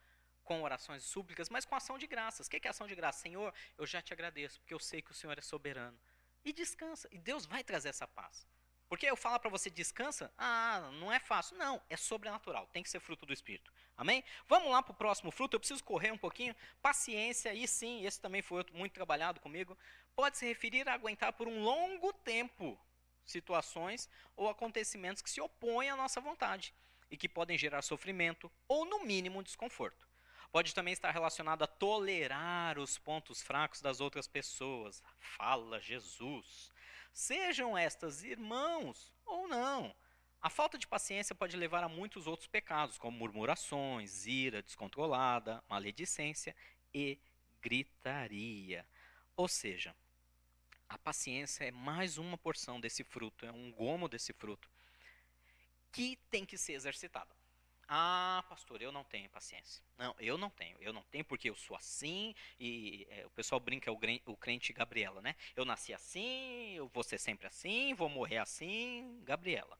com orações e súplicas, mas com ação de graças. O que é ação de graça? Senhor, eu já te agradeço, porque eu sei que o Senhor é soberano. E descansa. E Deus vai trazer essa paz. Porque eu falo para você descansa, ah, não é fácil. Não, é sobrenatural, tem que ser fruto do Espírito. Amém? Vamos lá para o próximo fruto, eu preciso correr um pouquinho. Paciência, e sim, esse também foi muito trabalhado comigo. Pode se referir a aguentar por um longo tempo situações ou acontecimentos que se opõem à nossa vontade e que podem gerar sofrimento ou, no mínimo, desconforto. Pode também estar relacionado a tolerar os pontos fracos das outras pessoas. Fala Jesus. Sejam estas irmãos ou não. A falta de paciência pode levar a muitos outros pecados, como murmurações, ira descontrolada, maledicência e gritaria. Ou seja, a paciência é mais uma porção desse fruto, é um gomo desse fruto, que tem que ser exercitada. Ah, pastor, eu não tenho paciência. Não, eu não tenho. Eu não tenho porque eu sou assim. E é, o pessoal brinca, é o, o crente Gabriela, né? Eu nasci assim, eu vou ser sempre assim, vou morrer assim, Gabriela.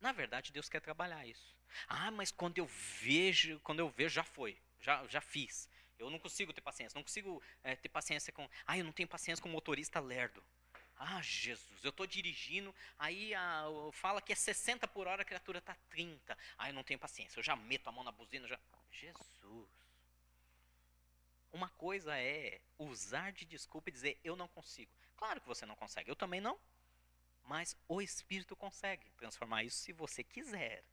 Na verdade, Deus quer trabalhar isso. Ah, mas quando eu vejo, quando eu vejo, já foi, já, já fiz. Eu não consigo ter paciência, não consigo é, ter paciência com. Ah, eu não tenho paciência com motorista lerdo. Ah, Jesus, eu estou dirigindo, aí a, fala que é 60 por hora, a criatura está 30. Ah, eu não tenho paciência, eu já meto a mão na buzina, já. Jesus. Uma coisa é usar de desculpa e dizer eu não consigo. Claro que você não consegue, eu também não. Mas o Espírito consegue transformar isso se você quiser.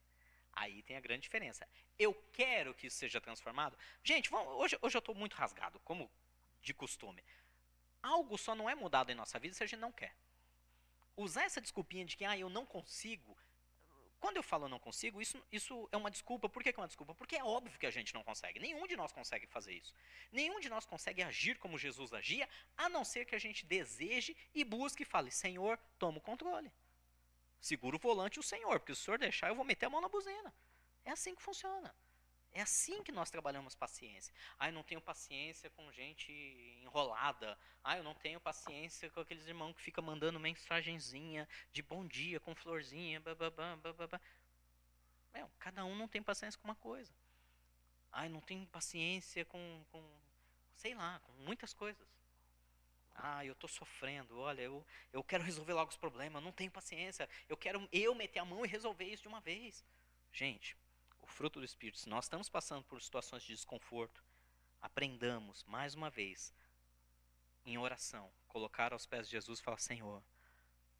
Aí tem a grande diferença. Eu quero que isso seja transformado. Gente, vamos, hoje, hoje eu estou muito rasgado, como de costume. Algo só não é mudado em nossa vida se a gente não quer. Usar essa desculpinha de que ah, eu não consigo. Quando eu falo não consigo, isso, isso é uma desculpa. Por que, é uma desculpa? Porque é óbvio que a gente não consegue. Nenhum de nós consegue fazer isso. Nenhum de nós consegue agir como Jesus agia, a não ser que a gente deseje e busque e fale: Senhor, toma o controle. Segura o volante o Senhor, porque se o Senhor deixar, eu vou meter a mão na buzina. É assim que funciona. É assim que nós trabalhamos paciência. Ah, eu não tenho paciência com gente enrolada. Ah, eu não tenho paciência com aqueles irmãos que ficam mandando mensagenzinha de bom dia com florzinha. Bababá. Meu, cada um não tem paciência com uma coisa. Ah, eu não tenho paciência com, com sei lá, com muitas coisas. Ah, eu estou sofrendo. Olha, eu, eu quero resolver logo os problemas. Não tenho paciência. Eu quero eu meter a mão e resolver isso de uma vez. Gente, fruto do Espírito, se nós estamos passando por situações de desconforto, aprendamos, mais uma vez, em oração, colocar aos pés de Jesus e falar: Senhor,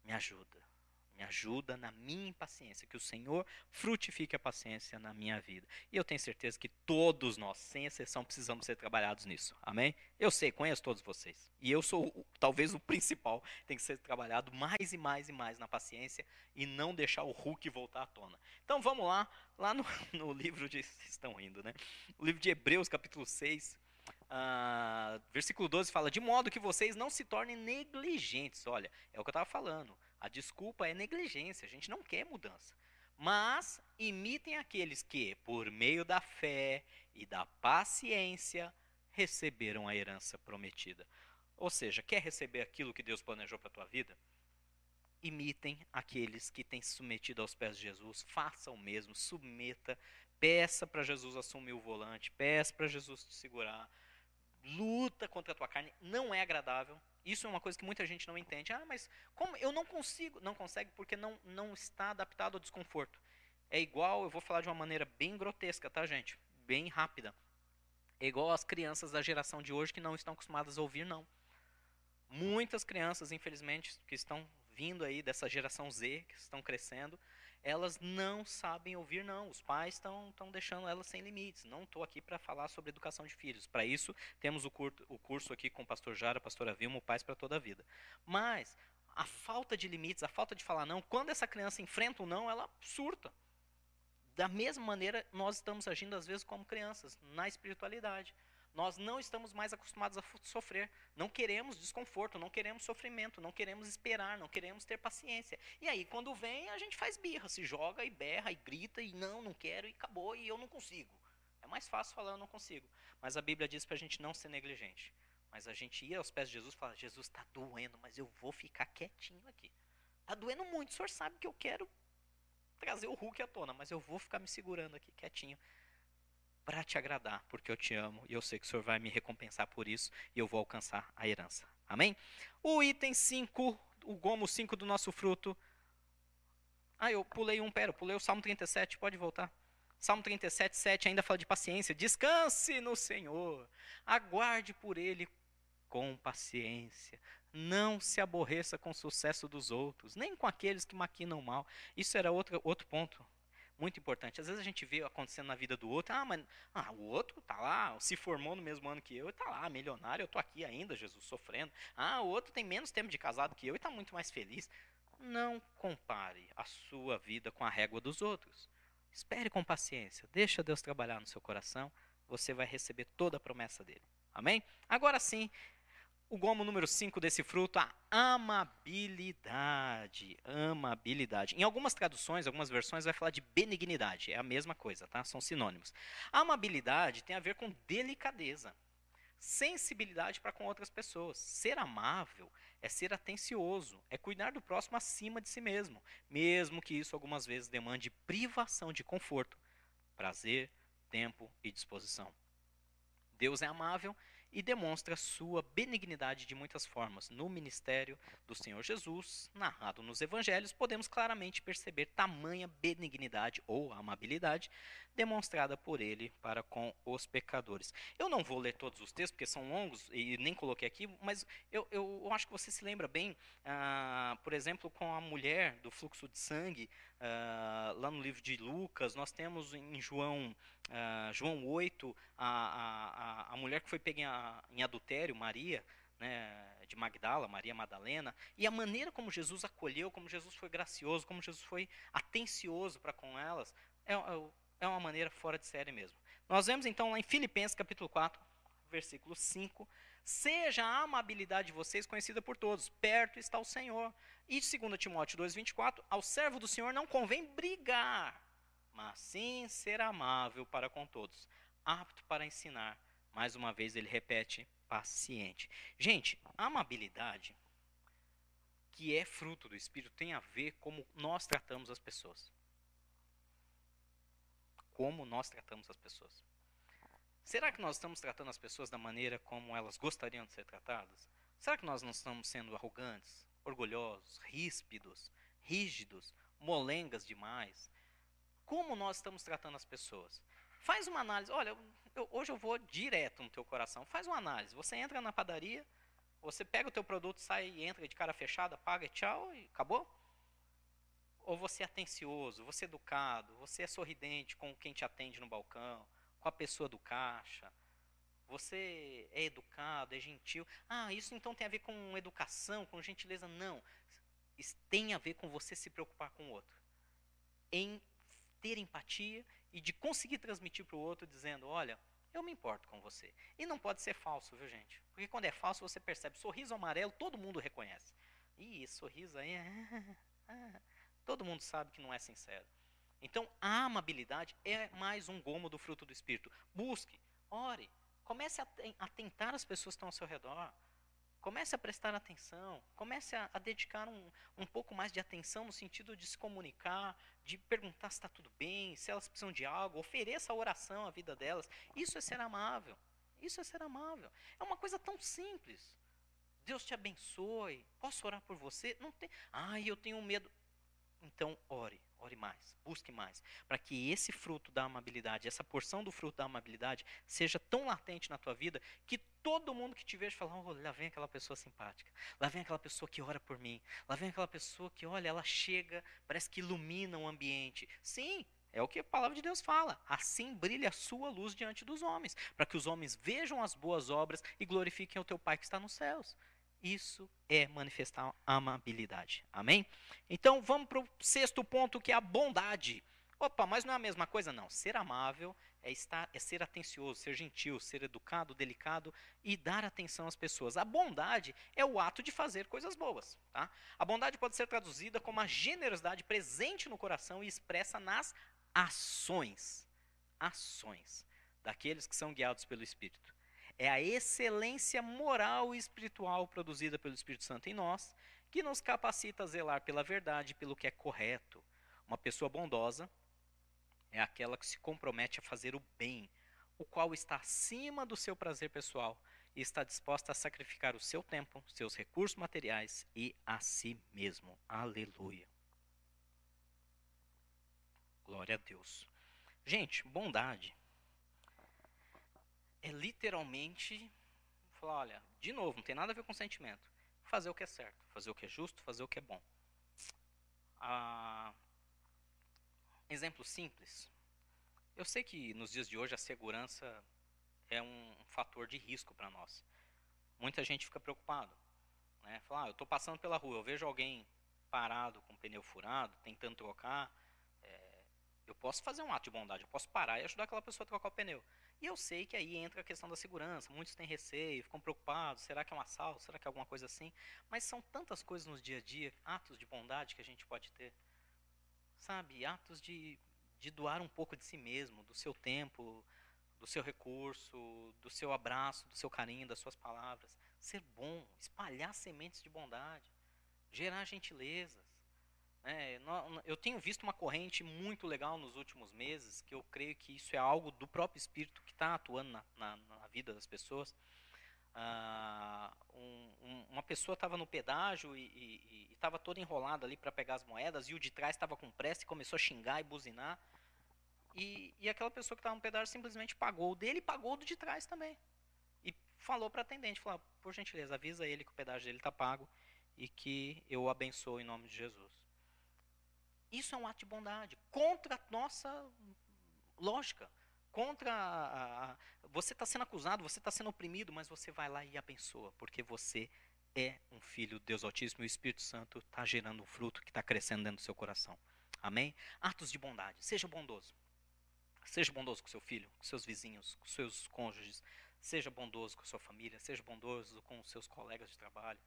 me ajuda. Me ajuda na minha impaciência, que o Senhor frutifique a paciência na minha vida. E eu tenho certeza que todos nós, sem exceção, precisamos ser trabalhados nisso. Amém? Eu sei, conheço todos vocês. E eu sou talvez o principal, tem que ser trabalhado mais e mais e mais na paciência e não deixar o Hulk voltar à tona. Então vamos lá, lá no, no livro de. Vocês estão rindo, né? O livro de Hebreus, capítulo 6. Uh, versículo 12 fala: De modo que vocês não se tornem negligentes. Olha, é o que eu estava falando. A desculpa é negligência, a gente não quer mudança. Mas imitem aqueles que, por meio da fé e da paciência, receberam a herança prometida. Ou seja, quer receber aquilo que Deus planejou para a tua vida? Imitem aqueles que têm se submetido aos pés de Jesus, faça o mesmo, submeta, peça para Jesus assumir o volante, peça para Jesus te segurar, luta contra a tua carne, não é agradável. Isso é uma coisa que muita gente não entende. Ah, mas como eu não consigo? Não consegue porque não, não está adaptado ao desconforto. É igual, eu vou falar de uma maneira bem grotesca, tá, gente? Bem rápida. É igual as crianças da geração de hoje que não estão acostumadas a ouvir não. Muitas crianças, infelizmente, que estão vindo aí dessa geração Z, que estão crescendo, elas não sabem ouvir não. Os pais estão deixando elas sem limites. Não estou aqui para falar sobre educação de filhos. Para isso, temos o, curto, o curso aqui com o pastor Jara, pastora Vilma, o Pais para toda a vida. Mas a falta de limites, a falta de falar não, quando essa criança enfrenta o não, ela surta. Da mesma maneira, nós estamos agindo às vezes como crianças, na espiritualidade. Nós não estamos mais acostumados a sofrer. Não queremos desconforto, não queremos sofrimento, não queremos esperar, não queremos ter paciência. E aí, quando vem, a gente faz birra, se joga e berra e grita e não, não quero e acabou e eu não consigo. É mais fácil falar eu não consigo. Mas a Bíblia diz para a gente não ser negligente. Mas a gente ir aos pés de Jesus e falar: Jesus, está doendo, mas eu vou ficar quietinho aqui. Está doendo muito, o senhor sabe que eu quero trazer o Hulk à tona, mas eu vou ficar me segurando aqui quietinho para te agradar, porque eu te amo e eu sei que o Senhor vai me recompensar por isso e eu vou alcançar a herança. Amém? O item 5, o gomo 5 do nosso fruto. Ah, eu pulei um, pera, eu pulei o Salmo 37, pode voltar. Salmo 37, 7 ainda fala de paciência. Descanse no Senhor, aguarde por Ele com paciência. Não se aborreça com o sucesso dos outros, nem com aqueles que maquinam mal. Isso era outro, outro ponto muito importante. Às vezes a gente vê acontecendo na vida do outro, ah, mas ah, o outro tá lá, se formou no mesmo ano que eu e tá lá, milionário, eu tô aqui ainda, Jesus, sofrendo. Ah, o outro tem menos tempo de casado que eu e tá muito mais feliz. Não compare a sua vida com a régua dos outros. Espere com paciência, deixa Deus trabalhar no seu coração, você vai receber toda a promessa dele. Amém? Agora sim, O gomo número 5 desse fruto, a amabilidade. Amabilidade. Em algumas traduções, algumas versões, vai falar de benignidade. É a mesma coisa, tá? São sinônimos. Amabilidade tem a ver com delicadeza, sensibilidade para com outras pessoas. Ser amável é ser atencioso, é cuidar do próximo acima de si mesmo, mesmo que isso algumas vezes demande privação de conforto, prazer, tempo e disposição. Deus é amável e demonstra sua benignidade de muitas formas. No ministério do Senhor Jesus, narrado nos evangelhos, podemos claramente perceber tamanha benignidade ou amabilidade demonstrada por ele para com os pecadores. Eu não vou ler todos os textos, porque são longos e nem coloquei aqui, mas eu, eu acho que você se lembra bem, ah, por exemplo, com a mulher do fluxo de sangue, ah, lá no livro de Lucas, nós temos em João, ah, João 8, a, a, a mulher que foi pega em, em adultério, Maria, né, de Magdala, Maria Madalena, e a maneira como Jesus acolheu, como Jesus foi gracioso, como Jesus foi atencioso para com elas, é, é, é uma maneira fora de série mesmo. Nós vemos então lá em Filipenses capítulo 4, versículo 5, seja a amabilidade de vocês conhecida por todos, perto está o Senhor. E 2 Timóteo 2,24, ao servo do Senhor não convém brigar, mas sim ser amável para com todos, apto para ensinar. Mais uma vez ele repete, paciente. Gente, amabilidade, que é fruto do Espírito, tem a ver como nós tratamos as pessoas como nós tratamos as pessoas. Será que nós estamos tratando as pessoas da maneira como elas gostariam de ser tratadas? Será que nós não estamos sendo arrogantes, orgulhosos, ríspidos, rígidos, molengas demais? Como nós estamos tratando as pessoas? Faz uma análise. Olha, eu, hoje eu vou direto no teu coração. Faz uma análise. Você entra na padaria, você pega o teu produto, sai e entra de cara fechada, paga tchau e acabou? Ou você é atencioso, você é educado, você é sorridente com quem te atende no balcão, com a pessoa do caixa, você é educado, é gentil. Ah, isso então tem a ver com educação, com gentileza? Não. Isso tem a ver com você se preocupar com o outro. Em ter empatia e de conseguir transmitir para o outro dizendo: olha, eu me importo com você. E não pode ser falso, viu, gente? Porque quando é falso, você percebe. Sorriso amarelo, todo mundo reconhece. Ih, sorriso aí é. Todo mundo sabe que não é sincero. Então, a amabilidade é mais um gomo do fruto do Espírito. Busque, ore, comece a, a tentar as pessoas que estão ao seu redor. Comece a prestar atenção, comece a, a dedicar um, um pouco mais de atenção no sentido de se comunicar, de perguntar se está tudo bem, se elas precisam de algo, ofereça a oração à vida delas. Isso é ser amável. Isso é ser amável. É uma coisa tão simples. Deus te abençoe. Posso orar por você? Não tem. Ai, eu tenho medo. Então, ore, ore mais, busque mais, para que esse fruto da amabilidade, essa porção do fruto da amabilidade, seja tão latente na tua vida que todo mundo que te veja fala: oh, lá vem aquela pessoa simpática, lá vem aquela pessoa que ora por mim, lá vem aquela pessoa que, olha, ela chega, parece que ilumina o ambiente. Sim, é o que a palavra de Deus fala. Assim brilha a sua luz diante dos homens, para que os homens vejam as boas obras e glorifiquem o teu Pai que está nos céus. Isso é manifestar amabilidade. Amém? Então vamos para o sexto ponto, que é a bondade. Opa, mas não é a mesma coisa? Não. Ser amável é, estar, é ser atencioso, ser gentil, ser educado, delicado e dar atenção às pessoas. A bondade é o ato de fazer coisas boas. Tá? A bondade pode ser traduzida como a generosidade presente no coração e expressa nas ações. Ações daqueles que são guiados pelo Espírito. É a excelência moral e espiritual produzida pelo Espírito Santo em nós que nos capacita a zelar pela verdade, pelo que é correto. Uma pessoa bondosa é aquela que se compromete a fazer o bem, o qual está acima do seu prazer pessoal e está disposta a sacrificar o seu tempo, seus recursos materiais e a si mesmo. Aleluia. Glória a Deus. Gente, bondade é literalmente falar, olha, de novo, não tem nada a ver com sentimento. Fazer o que é certo, fazer o que é justo, fazer o que é bom. Ah, exemplo simples. Eu sei que nos dias de hoje a segurança é um fator de risco para nós. Muita gente fica preocupado. Né? Fala, ah, eu estou passando pela rua, eu vejo alguém parado com o pneu furado, tentando trocar. É, eu posso fazer um ato de bondade, eu posso parar e ajudar aquela pessoa a trocar o pneu. E eu sei que aí entra a questão da segurança. Muitos têm receio, ficam preocupados. Será que é um assalto? Será que é alguma coisa assim? Mas são tantas coisas no dia a dia, atos de bondade que a gente pode ter. Sabe? Atos de, de doar um pouco de si mesmo, do seu tempo, do seu recurso, do seu abraço, do seu carinho, das suas palavras. Ser bom, espalhar sementes de bondade, gerar gentilezas. É, eu tenho visto uma corrente muito legal nos últimos meses, que eu creio que isso é algo do próprio Espírito que está atuando na, na, na, vida das pessoas. Ah, um, um, uma pessoa estava no pedágio e estava toda enrolada ali para pegar as moedas, e o de trás estava com pressa e começou a xingar e buzinar. E, e aquela pessoa que estava no pedágio simplesmente pagou o dele e pagou o do de trás também. E falou para a atendente, falou, por gentileza, avisa ele que o pedágio dele está pago e que eu o abençoo em nome de Jesus. Isso é um ato de bondade contra a nossa lógica. Contra a, a, você está sendo acusado, você está sendo oprimido, mas você vai lá e abençoa, porque você é um filho de Deus Altíssimo e o Espírito Santo está gerando um fruto que está crescendo dentro do seu coração. Amém? Atos de bondade. Seja bondoso. Seja bondoso com seu filho, com seus vizinhos, com seus cônjuges. Seja bondoso com sua família. Seja bondoso com seus colegas de trabalho.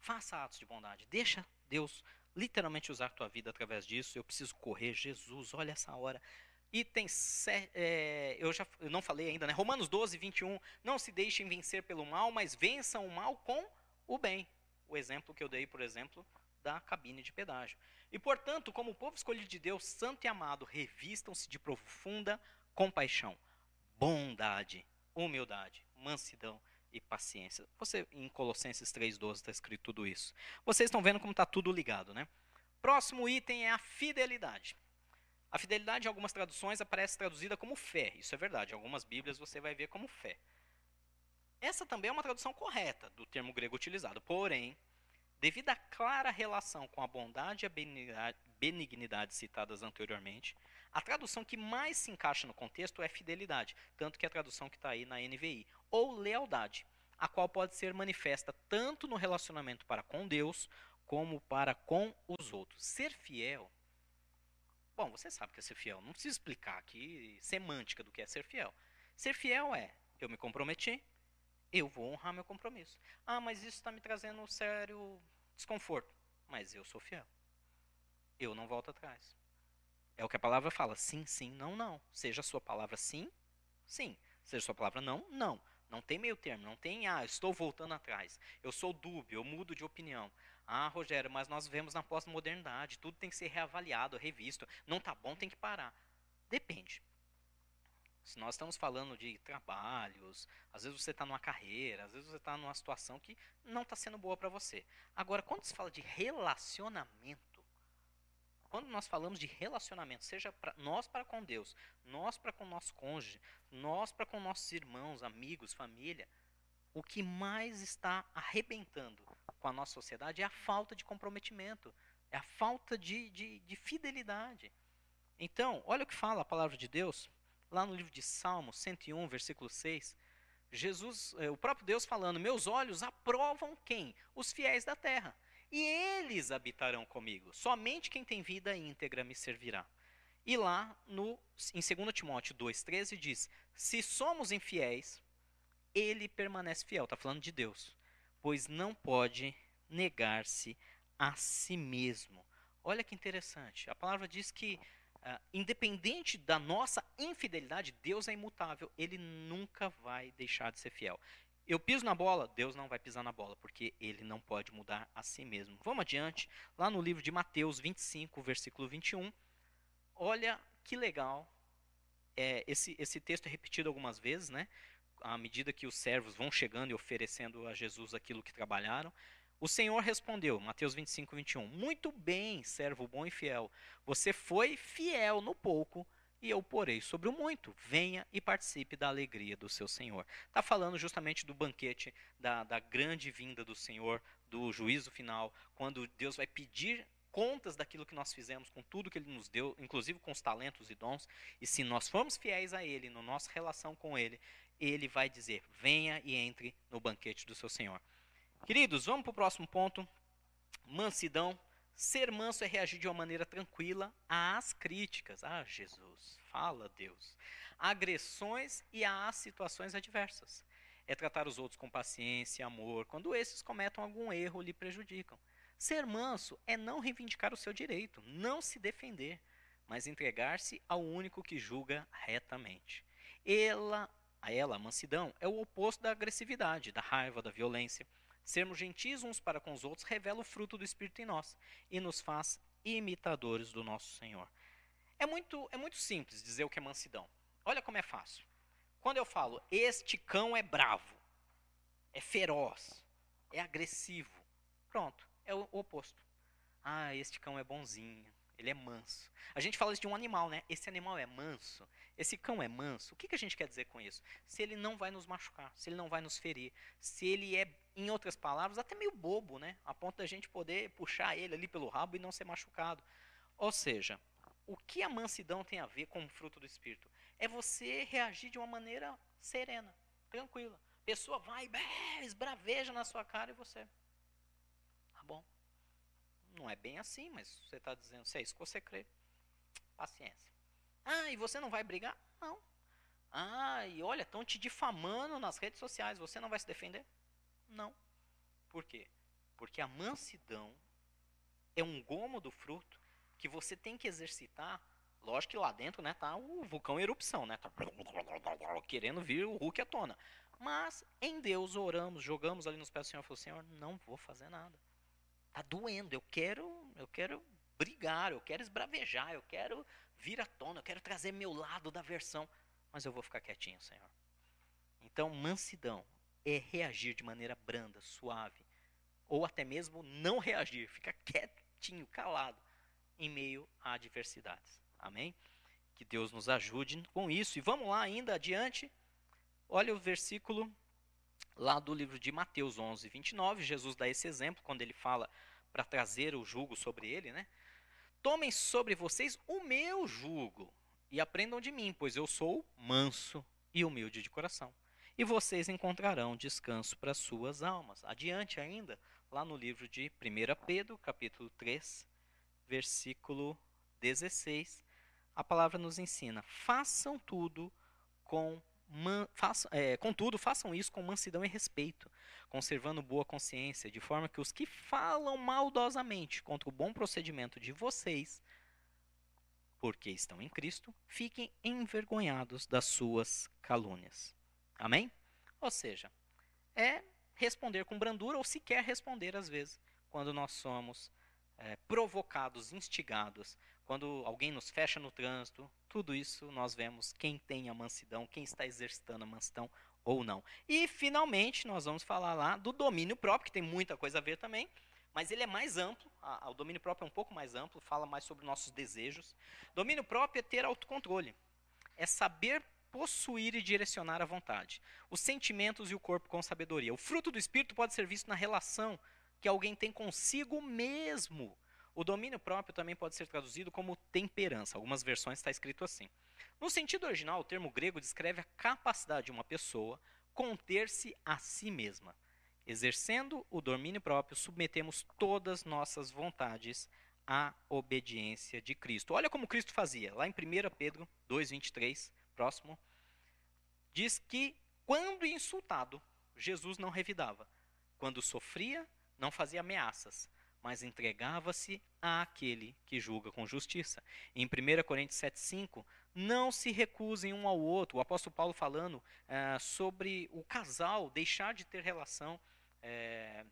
Faça atos de bondade. Deixa Deus literalmente usar tua vida através disso. Eu preciso correr, Jesus, olha essa hora. E tem, é, eu já eu não falei ainda, né? Romanos 12, 21. Não se deixem vencer pelo mal, mas vençam o mal com o bem. O exemplo que eu dei, por exemplo, da cabine de pedágio. E, portanto, como povo escolhido de Deus, santo e amado, revistam-se de profunda compaixão, bondade, humildade, mansidão e paciência. Você em Colossenses 3:12 está escrito tudo isso. Vocês estão vendo como está tudo ligado, né? Próximo item é a fidelidade. A fidelidade em algumas traduções aparece traduzida como fé. Isso é verdade. Em algumas Bíblias você vai ver como fé. Essa também é uma tradução correta do termo grego utilizado. Porém, devido à clara relação com a bondade e a benignidade citadas anteriormente, a tradução que mais se encaixa no contexto é fidelidade, tanto que é a tradução que está aí na NVI, ou lealdade, a qual pode ser manifesta tanto no relacionamento para com Deus como para com os outros. Ser fiel. Bom, você sabe o que é ser fiel. Não preciso explicar aqui semântica do que é ser fiel. Ser fiel é eu me comprometi, eu vou honrar meu compromisso. Ah, mas isso está me trazendo um sério desconforto. Mas eu sou fiel. Eu não volto atrás. É o que a palavra fala. Sim, sim, não, não. Seja a sua palavra sim, sim. Seja a sua palavra não, não. Não tem meio termo, não tem, ah, estou voltando atrás. Eu sou dúbio, eu mudo de opinião. Ah, Rogério, mas nós vivemos na pós-modernidade, tudo tem que ser reavaliado, revisto. Não tá bom, tem que parar. Depende. Se nós estamos falando de trabalhos, às vezes você está numa carreira, às vezes você está numa situação que não está sendo boa para você. Agora, quando se fala de relacionamento, quando nós falamos de relacionamento, seja pra, nós para com Deus, nós para com nosso cônjuge, nós para com nossos irmãos, amigos, família, o que mais está arrebentando com a nossa sociedade é a falta de comprometimento, é a falta de, de, de fidelidade. Então, olha o que fala a palavra de Deus, lá no livro de Salmos 101, versículo 6. Jesus, é, o próprio Deus falando: Meus olhos aprovam quem? Os fiéis da terra e eles habitarão comigo. Somente quem tem vida íntegra me servirá. E lá no em 2 Timóteo 2:13 diz: Se somos infiéis, ele permanece fiel, está falando de Deus, pois não pode negar-se a si mesmo. Olha que interessante. A palavra diz que Uh, independente da nossa infidelidade, Deus é imutável. Ele nunca vai deixar de ser fiel. Eu piso na bola, Deus não vai pisar na bola, porque ele não pode mudar a si mesmo. Vamos adiante, lá no livro de Mateus 25, versículo 21. Olha que legal. É, esse, esse texto é repetido algumas vezes, né? À medida que os servos vão chegando e oferecendo a Jesus aquilo que trabalharam. O Senhor respondeu, Mateus 25, 21. Muito bem, servo bom e fiel. Você foi fiel no pouco e eu porei sobre o muito. Venha e participe da alegria do seu Senhor. Está falando justamente do banquete, da, da grande vinda do Senhor, do juízo final, quando Deus vai pedir contas daquilo que nós fizemos, com tudo que Ele nos deu, inclusive com os talentos e dons. E se nós formos fiéis a Ele, na nossa relação com Ele, Ele vai dizer: venha e entre no banquete do seu Senhor. Queridos, vamos para o próximo ponto. Mansidão Ser manso é reagir de uma maneira tranquila às críticas. Ah, Jesus, fala Deus. Agressões e às situações adversas. É tratar os outros com paciência e amor quando esses cometam algum erro ou lhe prejudicam. Ser manso é não reivindicar o seu direito, não se defender, mas entregar-se ao único que julga retamente. Ela, a ela, a mansidão, é o oposto da agressividade, da raiva, da violência. Sermos gentis uns para com os outros revela o fruto do Espírito em nós e nos faz imitadores do nosso Senhor. É muito, é muito simples dizer o que é mansidão. Olha como é fácil. Quando eu falo, este cão é bravo, é feroz, é agressivo, pronto, é o oposto. Ah, este cão é bonzinho, ele é manso. A gente fala isso de um animal, né? Esse animal é manso. Esse cão é manso. O que, que a gente quer dizer com isso? Se ele não vai nos machucar, se ele não vai nos ferir, se ele é, em outras palavras, até meio bobo, né? A ponto da gente poder puxar ele ali pelo rabo e não ser machucado. Ou seja, o que a mansidão tem a ver com o fruto do Espírito? É você reagir de uma maneira serena, tranquila. A pessoa vai, esbraveja na sua cara e você. Tá bom. Não é bem assim, mas você está dizendo, se é isso que você crê, paciência. Ah, e você não vai brigar? Não. Ah, e olha, estão te difamando nas redes sociais, você não vai se defender? Não. Por quê? Porque a mansidão é um gomo do fruto que você tem que exercitar. Lógico que lá dentro, né, tá o vulcão em erupção, né? Tá querendo vir o Hulk à tona. Mas em Deus oramos, jogamos ali nos pés do Senhor, falou: "Senhor, não vou fazer nada tá doendo, eu quero, eu quero brigar, eu quero esbravejar, eu quero vir à tona, eu quero trazer meu lado da versão, mas eu vou ficar quietinho, Senhor. Então, mansidão é reagir de maneira branda, suave, ou até mesmo não reagir, ficar quietinho, calado em meio a adversidades. Amém? Que Deus nos ajude com isso. E vamos lá ainda adiante. Olha o versículo lá do livro de Mateus 11, 29, Jesus dá esse exemplo quando ele fala para trazer o jugo sobre ele, né? Tomem sobre vocês o meu jugo e aprendam de mim, pois eu sou manso e humilde de coração. E vocês encontrarão descanso para suas almas. Adiante ainda, lá no livro de 1 Pedro, capítulo 3, versículo 16, a palavra nos ensina: façam tudo com Man, façam, é, contudo, façam isso com mansidão e respeito, conservando boa consciência, de forma que os que falam maldosamente contra o bom procedimento de vocês, porque estão em Cristo, fiquem envergonhados das suas calúnias. Amém? Ou seja, é responder com brandura ou sequer responder às vezes, quando nós somos é, provocados, instigados, quando alguém nos fecha no trânsito, tudo isso nós vemos quem tem a mansidão, quem está exercitando a mansidão ou não. E finalmente nós vamos falar lá do domínio próprio, que tem muita coisa a ver também, mas ele é mais amplo, a, o domínio próprio é um pouco mais amplo, fala mais sobre nossos desejos. Domínio próprio é ter autocontrole, é saber possuir e direcionar a vontade, os sentimentos e o corpo com sabedoria. O fruto do espírito pode ser visto na relação que alguém tem consigo mesmo. O domínio próprio também pode ser traduzido como temperança. Algumas versões está escrito assim. No sentido original, o termo grego descreve a capacidade de uma pessoa conter-se a si mesma. Exercendo o domínio próprio, submetemos todas nossas vontades à obediência de Cristo. Olha como Cristo fazia. Lá em 1 Pedro 2,23, próximo, diz que quando insultado, Jesus não revidava. Quando sofria, não fazia ameaças, mas entregava-se àquele que julga com justiça. Em 1 Coríntios 7,5, não se recusem um ao outro. O apóstolo Paulo falando é, sobre o casal deixar de ter relação, é,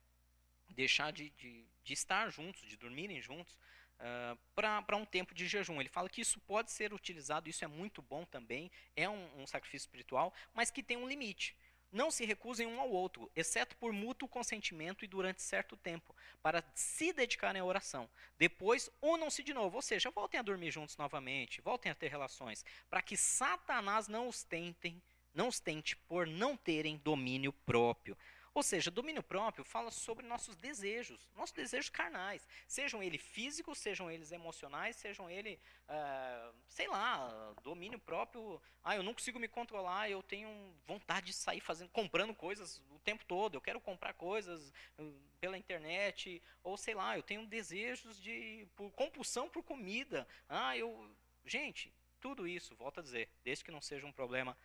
deixar de, de, de, estar juntos, de dormirem juntos, é, para um tempo de jejum. Ele fala que isso pode ser utilizado, isso é muito bom também, é um, um sacrifício espiritual, mas que tem um limite. Não se recusem um ao outro, exceto por mútuo consentimento e durante certo tempo, para se dedicarem à oração. Depois, unam-se de novo, ou seja, voltem a dormir juntos novamente, voltem a ter relações, para que Satanás não os tentem, não os tente por não terem domínio próprio. Ou seja, domínio próprio fala sobre nossos desejos, nossos desejos carnais, sejam eles físicos, sejam eles emocionais, sejam eles, uh, sei lá, domínio próprio. Ah, eu não consigo me controlar, eu tenho vontade de sair fazendo, comprando coisas o tempo todo. Eu quero comprar coisas uh, pela internet, ou sei lá, eu tenho desejos de por compulsão por comida. Ah, eu, gente, tudo isso, volto a dizer, desde que não seja um problema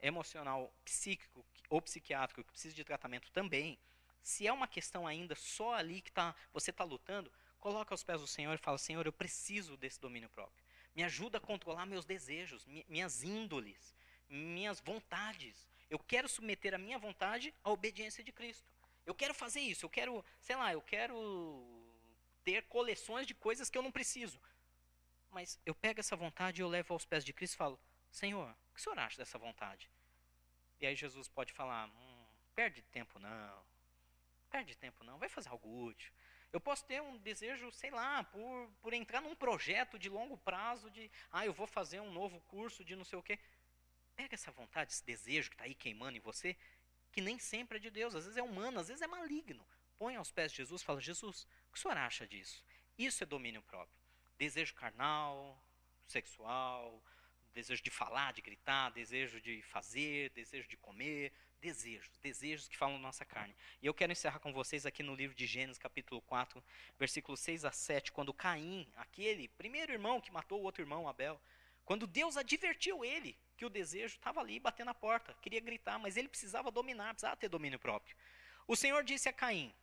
emocional, psíquico ou psiquiátrico que precisa de tratamento também, se é uma questão ainda só ali que tá, você está lutando, coloca aos pés do Senhor e fala: Senhor, eu preciso desse domínio próprio. Me ajuda a controlar meus desejos, minhas índoles, minhas vontades. Eu quero submeter a minha vontade à obediência de Cristo. Eu quero fazer isso. Eu quero, sei lá, eu quero ter coleções de coisas que eu não preciso. Mas eu pego essa vontade e eu levo aos pés de Cristo e falo: Senhor, o que o senhor acha dessa vontade? E aí Jesus pode falar: hum, perde tempo não, perde tempo não, vai fazer algo útil. Eu posso ter um desejo, sei lá, por, por entrar num projeto de longo prazo, de, ah, eu vou fazer um novo curso de não sei o quê. Pega essa vontade, esse desejo que está aí queimando em você, que nem sempre é de Deus, às vezes é humano, às vezes é maligno. Põe aos pés de Jesus fala: Jesus, o que o senhor acha disso? Isso é domínio próprio. Desejo carnal, sexual, desejo de falar, de gritar, desejo de fazer, desejo de comer, desejos, desejos que falam nossa carne. E eu quero encerrar com vocês aqui no livro de Gênesis, capítulo 4, versículos 6 a 7, quando Caim, aquele primeiro irmão que matou o outro irmão, Abel, quando Deus advertiu ele que o desejo estava ali batendo na porta, queria gritar, mas ele precisava dominar, precisava ter domínio próprio. O Senhor disse a Caim: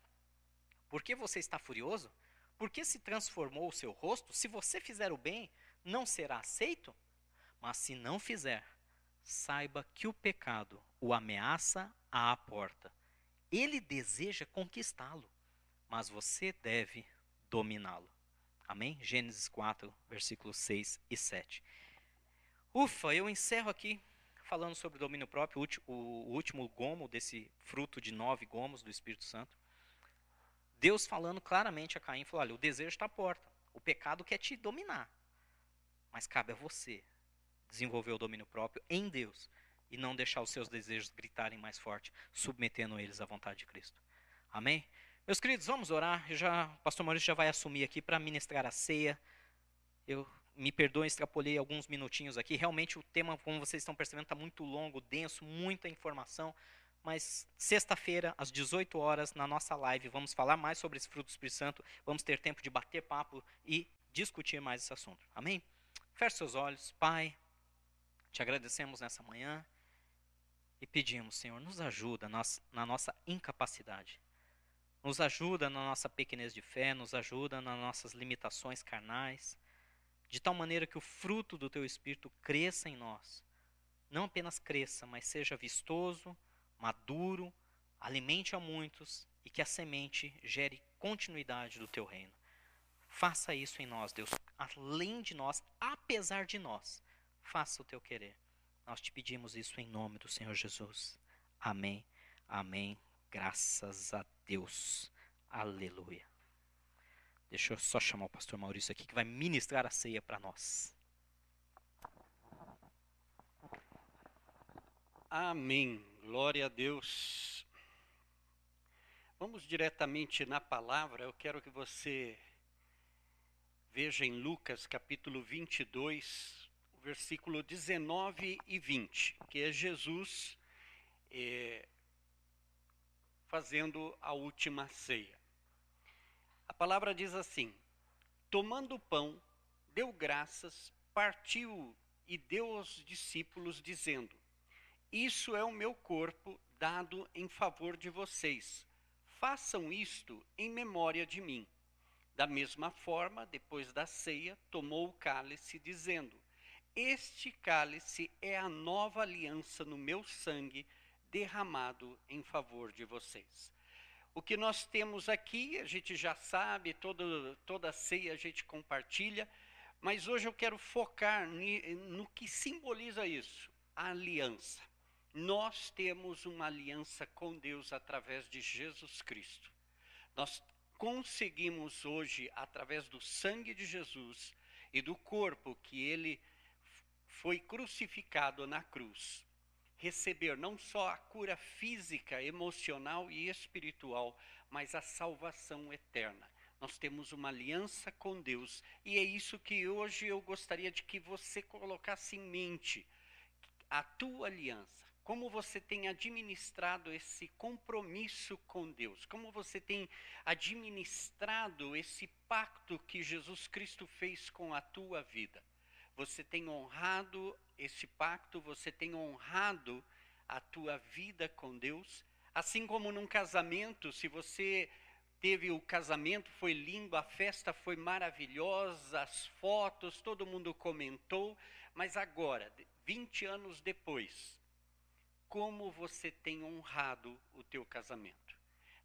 Por que você está furioso? Por que se transformou o seu rosto? Se você fizer o bem, não será aceito? Mas se não fizer, saiba que o pecado o ameaça à porta. Ele deseja conquistá-lo, mas você deve dominá-lo. Amém? Gênesis 4, versículos 6 e 7. Ufa, eu encerro aqui falando sobre o domínio próprio, o último gomo desse fruto de nove gomos do Espírito Santo. Deus falando claramente a Caim, falou, olha, o desejo está à porta, o pecado quer te dominar, mas cabe a você desenvolver o domínio próprio em Deus e não deixar os seus desejos gritarem mais forte, submetendo eles à vontade de Cristo. Amém? Meus queridos, vamos orar. Eu já, o pastor Maurício já vai assumir aqui para ministrar a ceia. Eu me perdoem, extrapolei alguns minutinhos aqui. Realmente o tema, como vocês estão percebendo, está muito longo, denso, muita informação. Mas sexta-feira, às 18 horas, na nossa live, vamos falar mais sobre esse fruto do Espírito Santo. Vamos ter tempo de bater papo e discutir mais esse assunto. Amém? Feche seus olhos. Pai, te agradecemos nessa manhã e pedimos, Senhor, nos ajuda na nossa incapacidade. Nos ajuda na nossa pequenez de fé, nos ajuda nas nossas limitações carnais, de tal maneira que o fruto do teu espírito cresça em nós. Não apenas cresça, mas seja vistoso, maduro, alimente a muitos e que a semente gere continuidade do teu reino. Faça isso em nós, Deus, além de nós, apesar de nós faça o teu querer. Nós te pedimos isso em nome do Senhor Jesus. Amém. Amém. Graças a Deus. Aleluia. Deixa eu só chamar o pastor Maurício aqui que vai ministrar a ceia para nós. Amém. Glória a Deus. Vamos diretamente na palavra. Eu quero que você veja em Lucas capítulo 22, versículo 19 e 20, que é Jesus é, fazendo a última ceia. A palavra diz assim: Tomando o pão, deu graças, partiu e deu aos discípulos, dizendo: Isso é o meu corpo dado em favor de vocês. Façam isto em memória de mim. Da mesma forma, depois da ceia, tomou o cálice, dizendo: este cálice é a nova aliança no meu sangue, derramado em favor de vocês. O que nós temos aqui, a gente já sabe, todo, toda ceia a gente compartilha, mas hoje eu quero focar no que simboliza isso: a aliança. Nós temos uma aliança com Deus através de Jesus Cristo. Nós conseguimos hoje, através do sangue de Jesus e do corpo que ele foi crucificado na cruz, receber não só a cura física, emocional e espiritual, mas a salvação eterna. Nós temos uma aliança com Deus e é isso que hoje eu gostaria de que você colocasse em mente. A tua aliança, como você tem administrado esse compromisso com Deus, como você tem administrado esse pacto que Jesus Cristo fez com a tua vida. Você tem honrado esse pacto, você tem honrado a tua vida com Deus, assim como num casamento, se você teve o casamento, foi lindo, a festa foi maravilhosa, as fotos, todo mundo comentou, mas agora, 20 anos depois, como você tem honrado o teu casamento?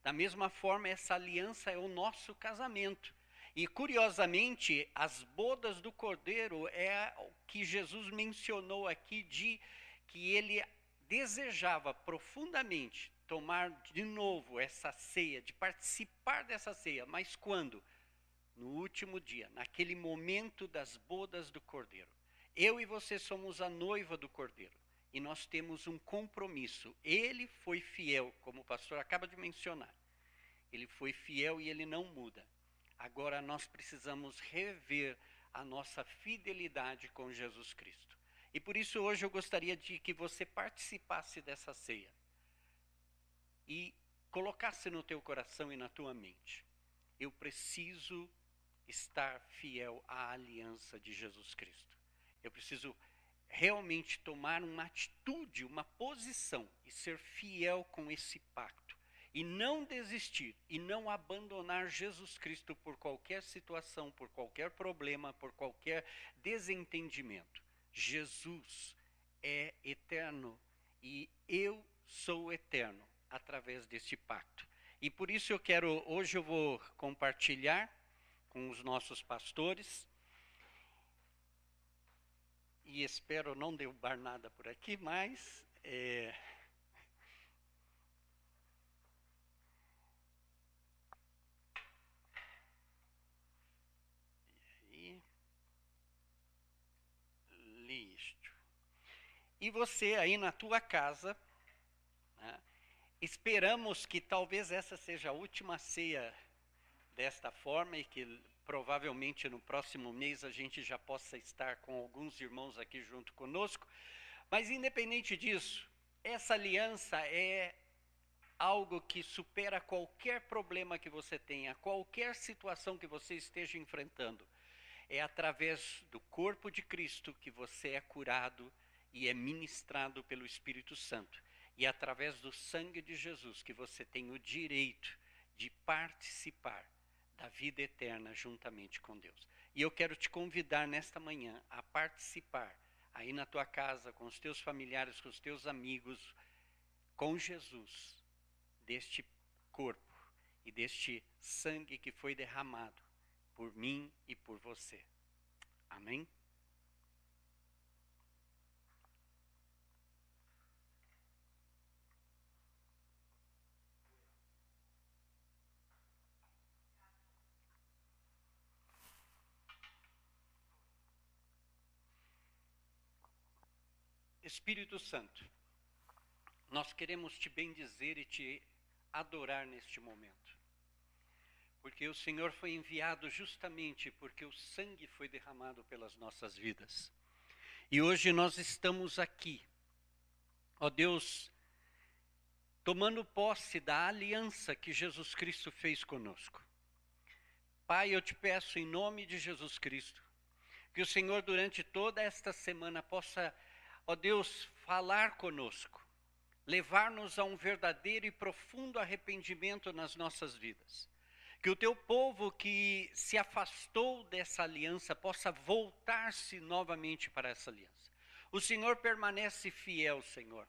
Da mesma forma, essa aliança é o nosso casamento. E curiosamente, as bodas do Cordeiro é o que Jesus mencionou aqui de que ele desejava profundamente tomar de novo essa ceia, de participar dessa ceia, mas quando? No último dia, naquele momento das bodas do Cordeiro. Eu e você somos a noiva do Cordeiro e nós temos um compromisso. Ele foi fiel, como o pastor acaba de mencionar. Ele foi fiel e ele não muda. Agora nós precisamos rever a nossa fidelidade com Jesus Cristo. E por isso hoje eu gostaria de que você participasse dessa ceia e colocasse no teu coração e na tua mente: eu preciso estar fiel à aliança de Jesus Cristo. Eu preciso realmente tomar uma atitude, uma posição e ser fiel com esse pacto. E não desistir e não abandonar Jesus Cristo por qualquer situação, por qualquer problema, por qualquer desentendimento. Jesus é eterno e eu sou eterno através deste pacto. E por isso eu quero, hoje eu vou compartilhar com os nossos pastores. E espero não derrubar nada por aqui, mas. É, e lixo. E você aí na tua casa, né, Esperamos que talvez essa seja a última ceia desta forma e que provavelmente no próximo mês a gente já possa estar com alguns irmãos aqui junto conosco. Mas independente disso, essa aliança é algo que supera qualquer problema que você tenha, qualquer situação que você esteja enfrentando. É através do corpo de Cristo que você é curado e é ministrado pelo Espírito Santo. E é através do sangue de Jesus que você tem o direito de participar da vida eterna juntamente com Deus. E eu quero te convidar nesta manhã a participar aí na tua casa, com os teus familiares, com os teus amigos, com Jesus, deste corpo e deste sangue que foi derramado por mim e por você. Amém? Espírito Santo, nós queremos te bendizer e te adorar neste momento. Porque o Senhor foi enviado justamente porque o sangue foi derramado pelas nossas vidas. E hoje nós estamos aqui, ó Deus, tomando posse da aliança que Jesus Cristo fez conosco. Pai, eu te peço em nome de Jesus Cristo, que o Senhor durante toda esta semana possa ó Deus, falar conosco, levar-nos a um verdadeiro e profundo arrependimento nas nossas vidas. Que o teu povo que se afastou dessa aliança possa voltar-se novamente para essa aliança. O Senhor permanece fiel, Senhor,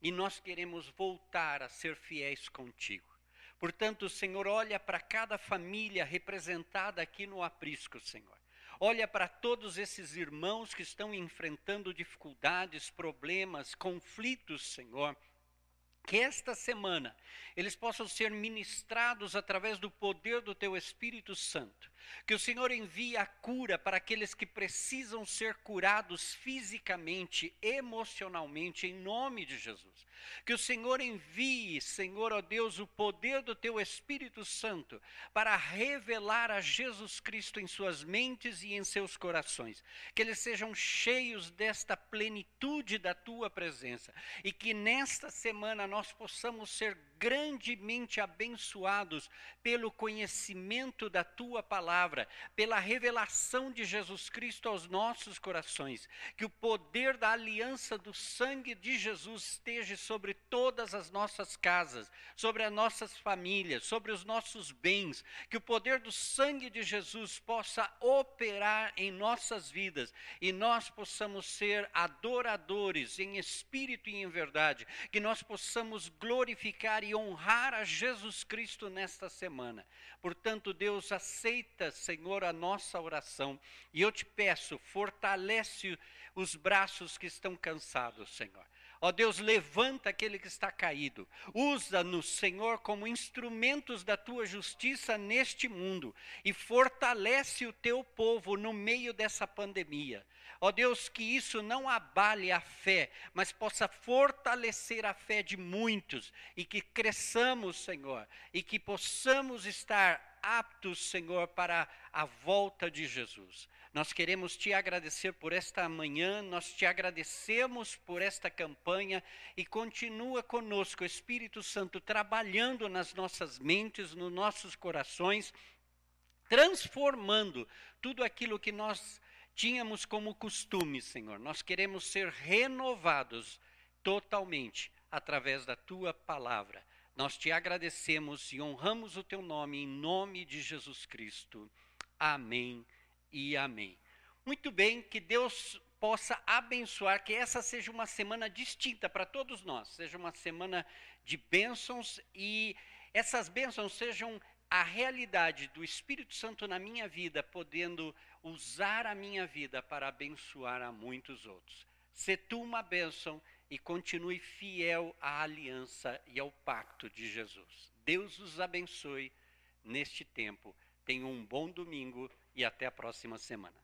e nós queremos voltar a ser fiéis contigo. Portanto, Senhor, olha para cada família representada aqui no aprisco, Senhor. Olha para todos esses irmãos que estão enfrentando dificuldades, problemas, conflitos, Senhor. Que esta semana eles possam ser ministrados através do poder do Teu Espírito Santo Que o Senhor envie a cura para aqueles que precisam ser curados fisicamente, emocionalmente, em nome de Jesus. Que o Senhor envie, Senhor, ó Deus, o poder do teu Espírito Santo para revelar a Jesus Cristo em suas mentes e em seus corações. Que eles sejam cheios desta plenitude da tua presença e que nesta semana nós possamos ser grandemente abençoados pelo conhecimento da tua palavra, pela revelação de Jesus Cristo aos nossos corações. Que o poder da aliança do sangue de Jesus esteja sobre todas as nossas casas, sobre as nossas famílias, sobre os nossos bens. Que o poder do sangue de Jesus possa operar em nossas vidas e nós possamos ser adoradores em espírito e em verdade. Que nós possamos glorificar e e honrar a Jesus Cristo nesta semana. Portanto, Deus aceita, Senhor, a nossa oração e eu te peço, fortalece os braços que estão cansados, Senhor. Ó Deus, levanta aquele que está caído. Usa-nos, Senhor, como instrumentos da tua justiça neste mundo e fortalece o teu povo no meio dessa pandemia. Ó Deus, que isso não abale a fé, mas possa fortalecer a fé de muitos e que cresçamos, Senhor, e que possamos estar aptos, Senhor, para a volta de Jesus. Nós queremos te agradecer por esta manhã, nós te agradecemos por esta campanha e continua conosco, Espírito Santo, trabalhando nas nossas mentes, nos nossos corações, transformando tudo aquilo que nós tínhamos como costume, Senhor. Nós queremos ser renovados totalmente através da tua palavra. Nós te agradecemos e honramos o teu nome em nome de Jesus Cristo. Amém e amém. Muito bem, que Deus possa abençoar, que essa seja uma semana distinta para todos nós, seja uma semana de bênçãos e essas bênçãos sejam a realidade do Espírito Santo na minha vida, podendo usar a minha vida para abençoar a muitos outros. Se tu uma bênção e continue fiel à aliança e ao pacto de Jesus. Deus os abençoe neste tempo. Tenha um bom domingo e até a próxima semana.